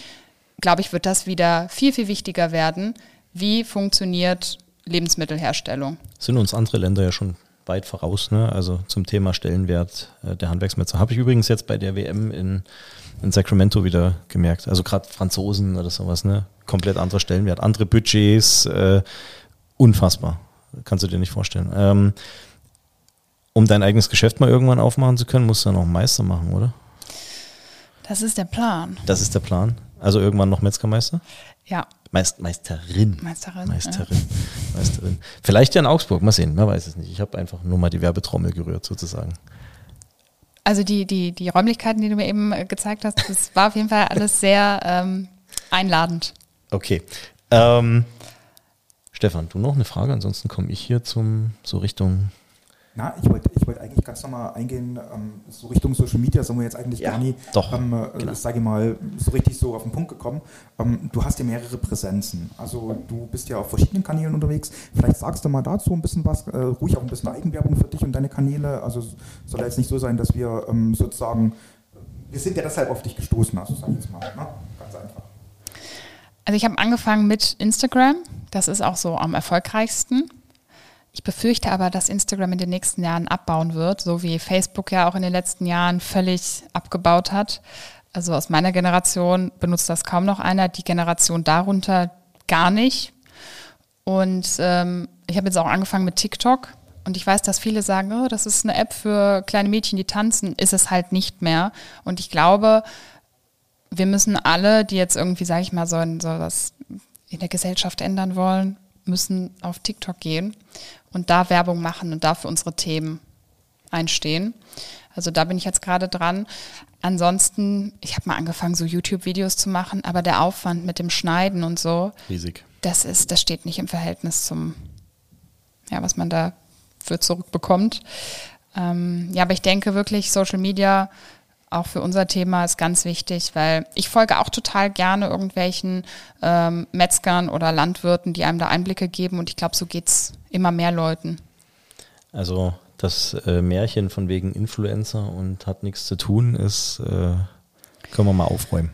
glaube ich, wird das wieder viel, viel wichtiger werden. Wie funktioniert Lebensmittelherstellung? Sind uns andere Länder ja schon weit voraus, ne? Also zum Thema Stellenwert äh, der Handwerksmetzer. Habe ich übrigens jetzt bei der WM in, in Sacramento wieder gemerkt. Also gerade Franzosen oder sowas, ne? Komplett anderer Stellenwert, andere Budgets, äh, unfassbar. Kannst du dir nicht vorstellen. Ähm, um dein eigenes Geschäft mal irgendwann aufmachen zu können, musst du dann auch einen Meister machen, oder? Das ist der Plan. Das ist der Plan. Also irgendwann noch Metzgermeister? Ja, Meist, Meisterin. Meisterin. Meisterin. Meisterin. Vielleicht ja in Augsburg, mal sehen, man weiß es nicht. Ich habe einfach nur mal die Werbetrommel gerührt sozusagen. Also die, die, die Räumlichkeiten, die du mir eben äh, gezeigt hast, das war auf jeden Fall alles sehr ähm, einladend. Okay. Ähm, Stefan, du noch eine Frage? Ansonsten komme ich hier zum so Richtung. Na, ich wollte ich wollt eigentlich ganz nochmal eingehen, ähm, so Richtung Social Media sind wir jetzt eigentlich Ja, gar nie, doch, ähm, äh, sage ich mal, so richtig so auf den Punkt gekommen. Ähm, du hast ja mehrere Präsenzen. Also du bist ja auf verschiedenen Kanälen unterwegs. Vielleicht sagst du mal dazu ein bisschen was, äh, ruhig auch ein bisschen Eigenwerbung für dich und deine Kanäle. Also es soll jetzt nicht so sein, dass wir ähm, sozusagen, wir sind ja deshalb auf dich gestoßen, also sag ich jetzt mal. Ne? Ganz einfach. Also ich habe angefangen mit Instagram. Das ist auch so am erfolgreichsten. Ich befürchte aber, dass Instagram in den nächsten Jahren abbauen wird, so wie Facebook ja auch in den letzten Jahren völlig abgebaut hat. Also aus meiner Generation benutzt das kaum noch einer, die Generation darunter gar nicht. Und ähm, ich habe jetzt auch angefangen mit TikTok. Und ich weiß, dass viele sagen, oh, das ist eine App für kleine Mädchen, die tanzen. Ist es halt nicht mehr. Und ich glaube, wir müssen alle, die jetzt irgendwie, sage ich mal, so, so was in der Gesellschaft ändern wollen, müssen auf TikTok gehen und da Werbung machen und da für unsere Themen einstehen. Also da bin ich jetzt gerade dran. Ansonsten, ich habe mal angefangen, so YouTube-Videos zu machen, aber der Aufwand mit dem Schneiden und so, Riesig. das ist, das steht nicht im Verhältnis zum, ja, was man da für zurückbekommt. Ähm, ja, aber ich denke wirklich, Social Media auch für unser Thema ist ganz wichtig, weil ich folge auch total gerne irgendwelchen ähm, Metzgern oder Landwirten, die einem da Einblicke geben und ich glaube, so geht's immer mehr Leuten. Also das äh, Märchen von wegen Influencer und hat nichts zu tun ist, äh, können wir mal aufräumen.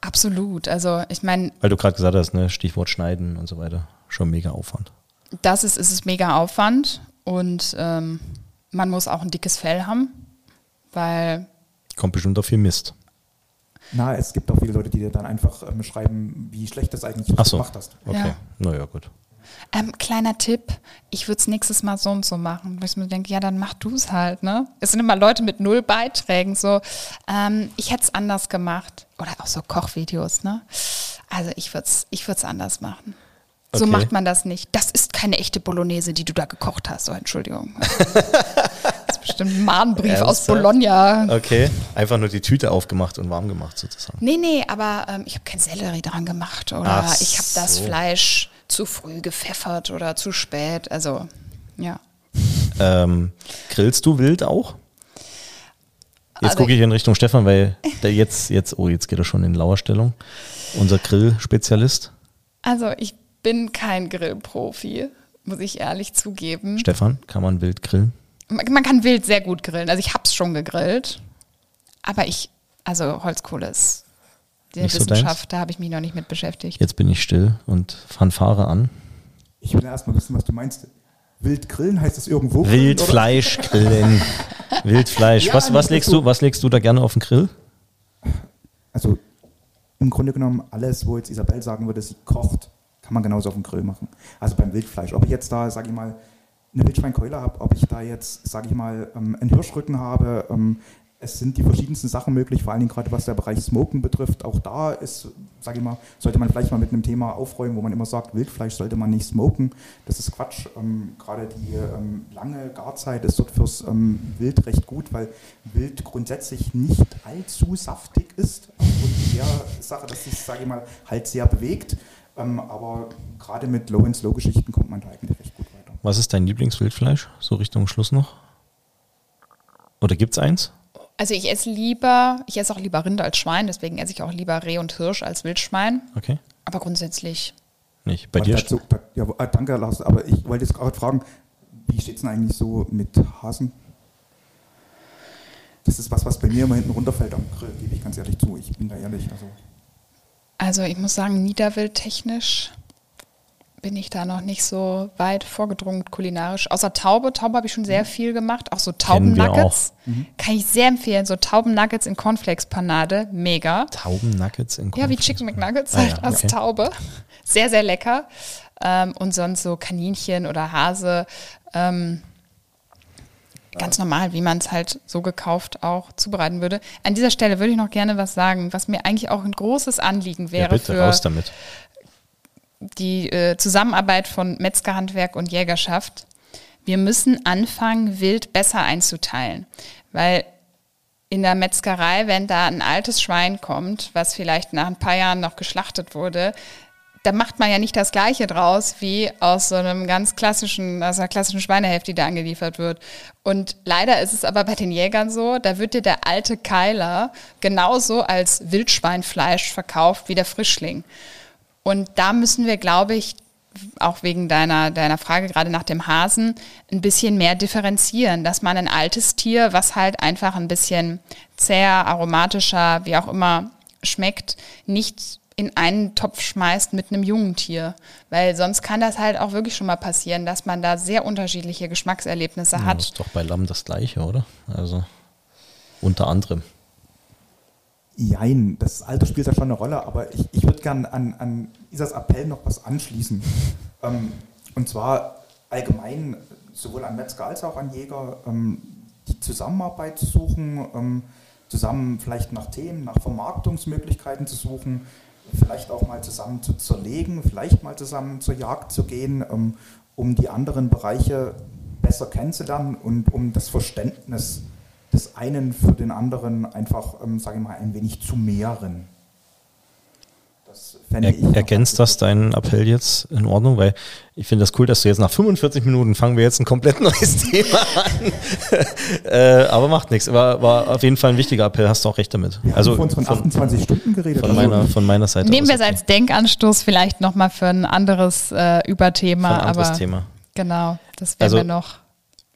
Absolut. Also ich meine, Weil du gerade gesagt hast, ne, Stichwort Schneiden und so weiter, schon mega Aufwand. das ist, ist es mega Aufwand und ähm, man muss auch ein dickes Fell haben, weil Kommt bestimmt auf viel Mist. Na, es gibt auch viele Leute, die dir dann einfach ähm, schreiben, wie schlecht das eigentlich Ach so. gemacht hast. Okay, Ja. naja, gut. Ähm, kleiner Tipp, ich würde es nächstes Mal so und so machen. Weil ich mir denke, ja, dann mach du es halt, ne? Es sind immer Leute mit null Beiträgen, so, ähm, ich hätte es anders gemacht. Oder auch so Kochvideos, ne? Also ich würde es ich würd's anders machen. So Okay. macht man das nicht. Das ist keine echte Bolognese, die du da gekocht hast. Oh, Entschuldigung. das ist bestimmt ein Mahnbrief aus? Bologna. Okay, einfach nur die Tüte aufgemacht und warm gemacht sozusagen. Nee, nee, aber ähm, ich habe kein Sellerie dran gemacht oder Ach ich habe das so. Fleisch zu früh gepfeffert oder zu spät. Also, ja. Ähm, grillst du wild auch? Jetzt Also- gucke ich in Richtung Stefan, weil der jetzt, jetzt, oh, jetzt geht er schon in Lauerstellung. Unser Grillspezialist. Also ich bin kein Grillprofi, muss ich ehrlich zugeben. Stefan, kann man wild grillen? Man, man kann wild sehr gut grillen. Also ich habe es schon gegrillt, aber ich, also Holzkohle ist Nicht so Wissenschaft, da habe ich mich noch nicht mit beschäftigt. Jetzt bin ich still und Fanfare an. Ich will erst mal wissen, was du meinst. Wild grillen heißt das irgendwo? Wildfleisch grillen. Wildfleisch. Ja, was, was, legst du, was legst du da gerne auf den Grill? Also im Grunde genommen alles, wo jetzt Isabel sagen würde, sie kocht, kann man genauso auf dem Grill machen. Also beim Wildfleisch. Ob ich jetzt da, sage ich mal, eine Wildschweinkeule habe, ob ich da jetzt, sage ich mal, ähm, einen Hirschrücken habe, ähm, es sind die verschiedensten Sachen möglich, vor allen Dingen gerade was der Bereich Smoken betrifft. Auch da ist, sage ich mal, sollte man vielleicht mal mit einem Thema aufräumen, wo man immer sagt, Wildfleisch sollte man nicht smoken. Das ist Quatsch. Ähm, gerade die ähm, lange Garzeit ist dort fürs ähm, Wild recht gut, weil Wild grundsätzlich nicht allzu saftig ist, aufgrund der Sache, dass sich, sage ich mal, halt sehr bewegt. Ähm, aber gerade mit Low-and-Slow-Geschichten kommt man da eigentlich recht gut weiter. Was ist dein Lieblingswildfleisch? So Richtung Schluss noch? Oder gibt's eins? Also ich esse lieber, ich esse auch lieber Rind als Schwein, deswegen esse ich auch lieber Reh und Hirsch als Wildschwein. Okay. Aber grundsätzlich, Nicht. Bei Und dir? dazu, da, ja, äh, danke, Lars. Aber ich wollte jetzt gerade fragen, wie steht es denn eigentlich so mit Hasen? Das ist was, was bei mir immer hinten runterfällt am Grill, gebe ich ganz ehrlich zu. Ich bin da ehrlich. Also, also ich muss sagen, niederwildtechnisch bin ich da noch nicht so weit vorgedrungen kulinarisch. Außer Taube. Taube habe ich schon sehr viel gemacht. Auch so Taubennuggets. Kann ich sehr empfehlen. So Taubennuggets in Cornflakes-Panade. Mega. Taubennuggets in Ja, wie Cornflakes. Chicken McNuggets Ah, halt ja, als okay. Taube. Sehr, sehr lecker. Ähm, und sonst so Kaninchen oder Hase. Ähm, ganz normal, wie man es halt so gekauft auch zubereiten würde. An dieser Stelle würde ich noch gerne was sagen, was mir eigentlich auch ein großes Anliegen Ja, wäre bitte, für raus damit. Die äh, Zusammenarbeit von Metzgerhandwerk und Jägerschaft. Wir müssen anfangen, Wild besser einzuteilen, weil in der Metzgerei, wenn da ein altes Schwein kommt, was vielleicht nach ein paar Jahren noch geschlachtet wurde, da macht man ja nicht das Gleiche draus wie aus so einem ganz klassischen, aus einer klassischen Schweinehälfte, die da angeliefert wird. Und leider ist es aber bei den Jägern so, da wird dir der alte Keiler genauso als Wildschweinfleisch verkauft wie der Frischling. Und da müssen wir, glaube ich, auch wegen deiner, deiner Frage gerade nach dem Hasen, ein bisschen mehr differenzieren, dass man ein altes Tier, was halt einfach ein bisschen zäher, aromatischer, wie auch immer schmeckt, nicht in einen Topf schmeißt mit einem jungen Tier. Weil sonst kann das halt auch wirklich schon mal passieren, dass man da sehr unterschiedliche Geschmackserlebnisse Ja, hat. das ist doch bei Lamm das gleiche, oder? Also unter anderem. Jein, das Alter spielt da schon eine Rolle, aber ich, ich würde gerne an, an Isas Appell noch was anschließen. Ähm, und zwar allgemein sowohl an Metzger als auch an Jäger ähm, die Zusammenarbeit zu suchen, ähm, zusammen vielleicht nach Themen, nach Vermarktungsmöglichkeiten zu suchen, vielleicht auch mal zusammen zu zerlegen, vielleicht mal zusammen zur Jagd zu gehen, ähm, um die anderen Bereiche besser kennenzulernen und um das Verständnis des einen für den anderen einfach, ähm, sage ich mal, ein wenig zu mehren. Das fände ich. Er, noch ergänzt das deinen Appell jetzt in Ordnung? Weil ich finde das cool, dass du jetzt nach 45 Minuten fangen wir jetzt ein komplett neues Thema an. äh, aber macht nichts. War, war auf jeden Fall ein wichtiger Appell, hast du auch recht damit. Wir also haben von, von, 28 Stunden geredet. von, also meiner, von meiner Seite Nehmen wir es als Denkanstoß vielleicht nochmal für ein anderes äh, Überthema. Für ein anderes aber Thema. Genau, das wäre Also, mir noch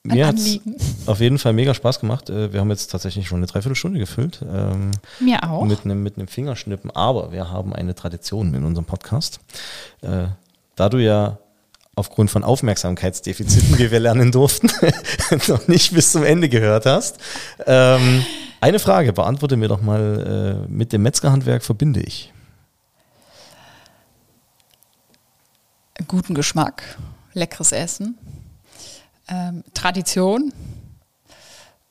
Mir hat auf jeden Fall mega Spaß gemacht. Äh, Wir haben jetzt tatsächlich schon eine Dreiviertelstunde gefüllt. Ähm, Mir auch. Mit einem, mit einem Fingerschnippen. Aber wir haben eine Tradition in unserem Podcast. Äh, da du ja aufgrund von Aufmerksamkeitsdefiziten, wie wir lernen durften, noch nicht bis zum Ende gehört hast. Ähm, eine Frage, beantworte mir doch mal, äh, mit dem Metzgerhandwerk verbinde ich. guten Geschmack, leckeres Essen, ähm, Tradition,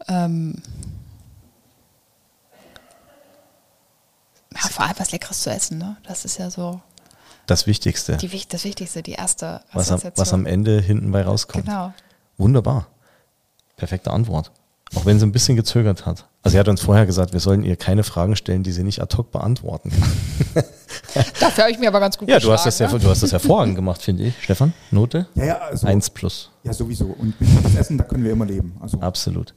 ähm, ja, vor allem was Leckeres zu essen, ne? Das ist ja so Das Wichtigste, die, das Wichtigste, die erste was am, was am Ende hinten bei rauskommt. Genau. Wunderbar. Perfekte Antwort. Auch wenn sie ein bisschen gezögert hat. Also sie hat uns vorher gesagt, wir sollen ihr keine Fragen stellen, die sie nicht ad hoc beantworten kann. Dafür habe ich mir aber ganz gut Ja, du hast, das ja, du hast das hervorragend gemacht, finde ich. Stefan, Note? Ja, ja, also, Eins plus. ja, sowieso. Und mit gutes Essen, da können wir immer leben. Also, Absolut.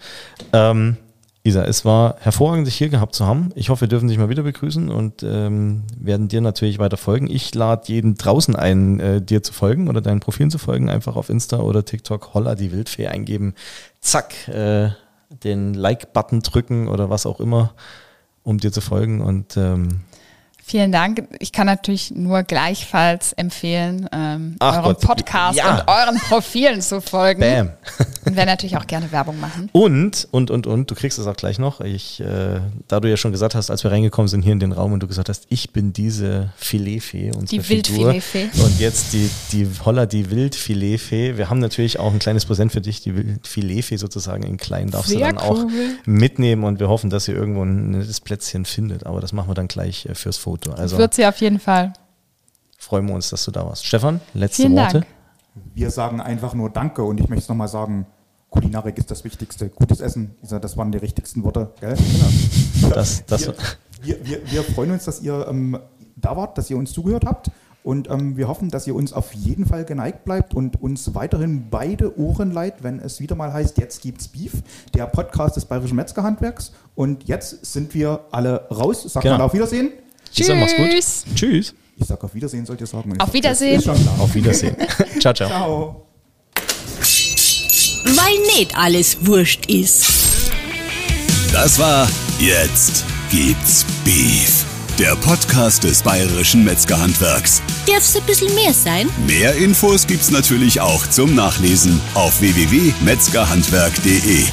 Ähm, Isa, es war hervorragend, dich hier gehabt zu haben. Ich hoffe, wir dürfen dich mal wieder begrüßen und ähm, werden dir natürlich weiter folgen. Ich lade jeden draußen ein, äh, dir zu folgen oder deinen Profilen zu folgen. Einfach auf Insta oder TikTok Holla die Wildfee eingeben. Zack, äh, den Like-Button drücken oder was auch immer, um dir zu folgen. Und ähm, Vielen Dank. Ich kann natürlich nur gleichfalls empfehlen, ähm, Ach eurem Gott, Podcast ja. und euren Profilen zu folgen. bam. Und werde natürlich auch gerne Werbung machen. Und, und, und, und, du kriegst es auch gleich noch. Ich, äh, da du ja schon gesagt hast, als wir reingekommen sind hier in den Raum und du gesagt hast, ich bin diese Filetfee. unsere Die. Wildfiletfee. Und jetzt die, die Holla, die Wildfiletfee. Wir haben natürlich auch ein kleines Präsent für dich, die Wildfiletfee sozusagen in klein darfst du Sehr dann auch cool. mitnehmen und wir hoffen, dass ihr irgendwo ein nettes Plätzchen findet. Aber das machen wir dann gleich äh, fürs Foto. Also Wird sie auf jeden Fall. freuen wir uns, dass du da warst. Stefan, letzte Vielen Worte. Dank. wir sagen einfach nur Danke und ich möchte es nochmal sagen, Kulinarik ist das Wichtigste. Gutes Essen, das waren die richtigsten Worte. Gell? Genau. Das, das, wir, wir, wir, wir freuen uns, dass ihr ähm, da wart, dass ihr uns zugehört habt. Und ähm, wir hoffen, dass ihr uns auf jeden Fall geneigt bleibt und uns weiterhin beide Ohren leiht, wenn es wieder mal heißt, jetzt gibt's Beef, der Podcast des Bayerischen Metzgerhandwerks. Und jetzt sind wir alle raus. Sagt Genau. mal auf Wiedersehen. Isa, mach's gut. Tschüss. Tschüss. Ich sag auf Wiedersehen, sollt ihr sagen. Auf Wiedersehen. Ist schon klar. Auf Wiedersehen. ciao, ciao. Ciao. Weil nicht alles wurscht ist. Das war Jetzt gibt's Beef. der Podcast des bayerischen Metzgerhandwerks. Darf's ein bisschen mehr sein? Mehr Infos gibt's natürlich auch zum Nachlesen auf www.metzgerhandwerk.de.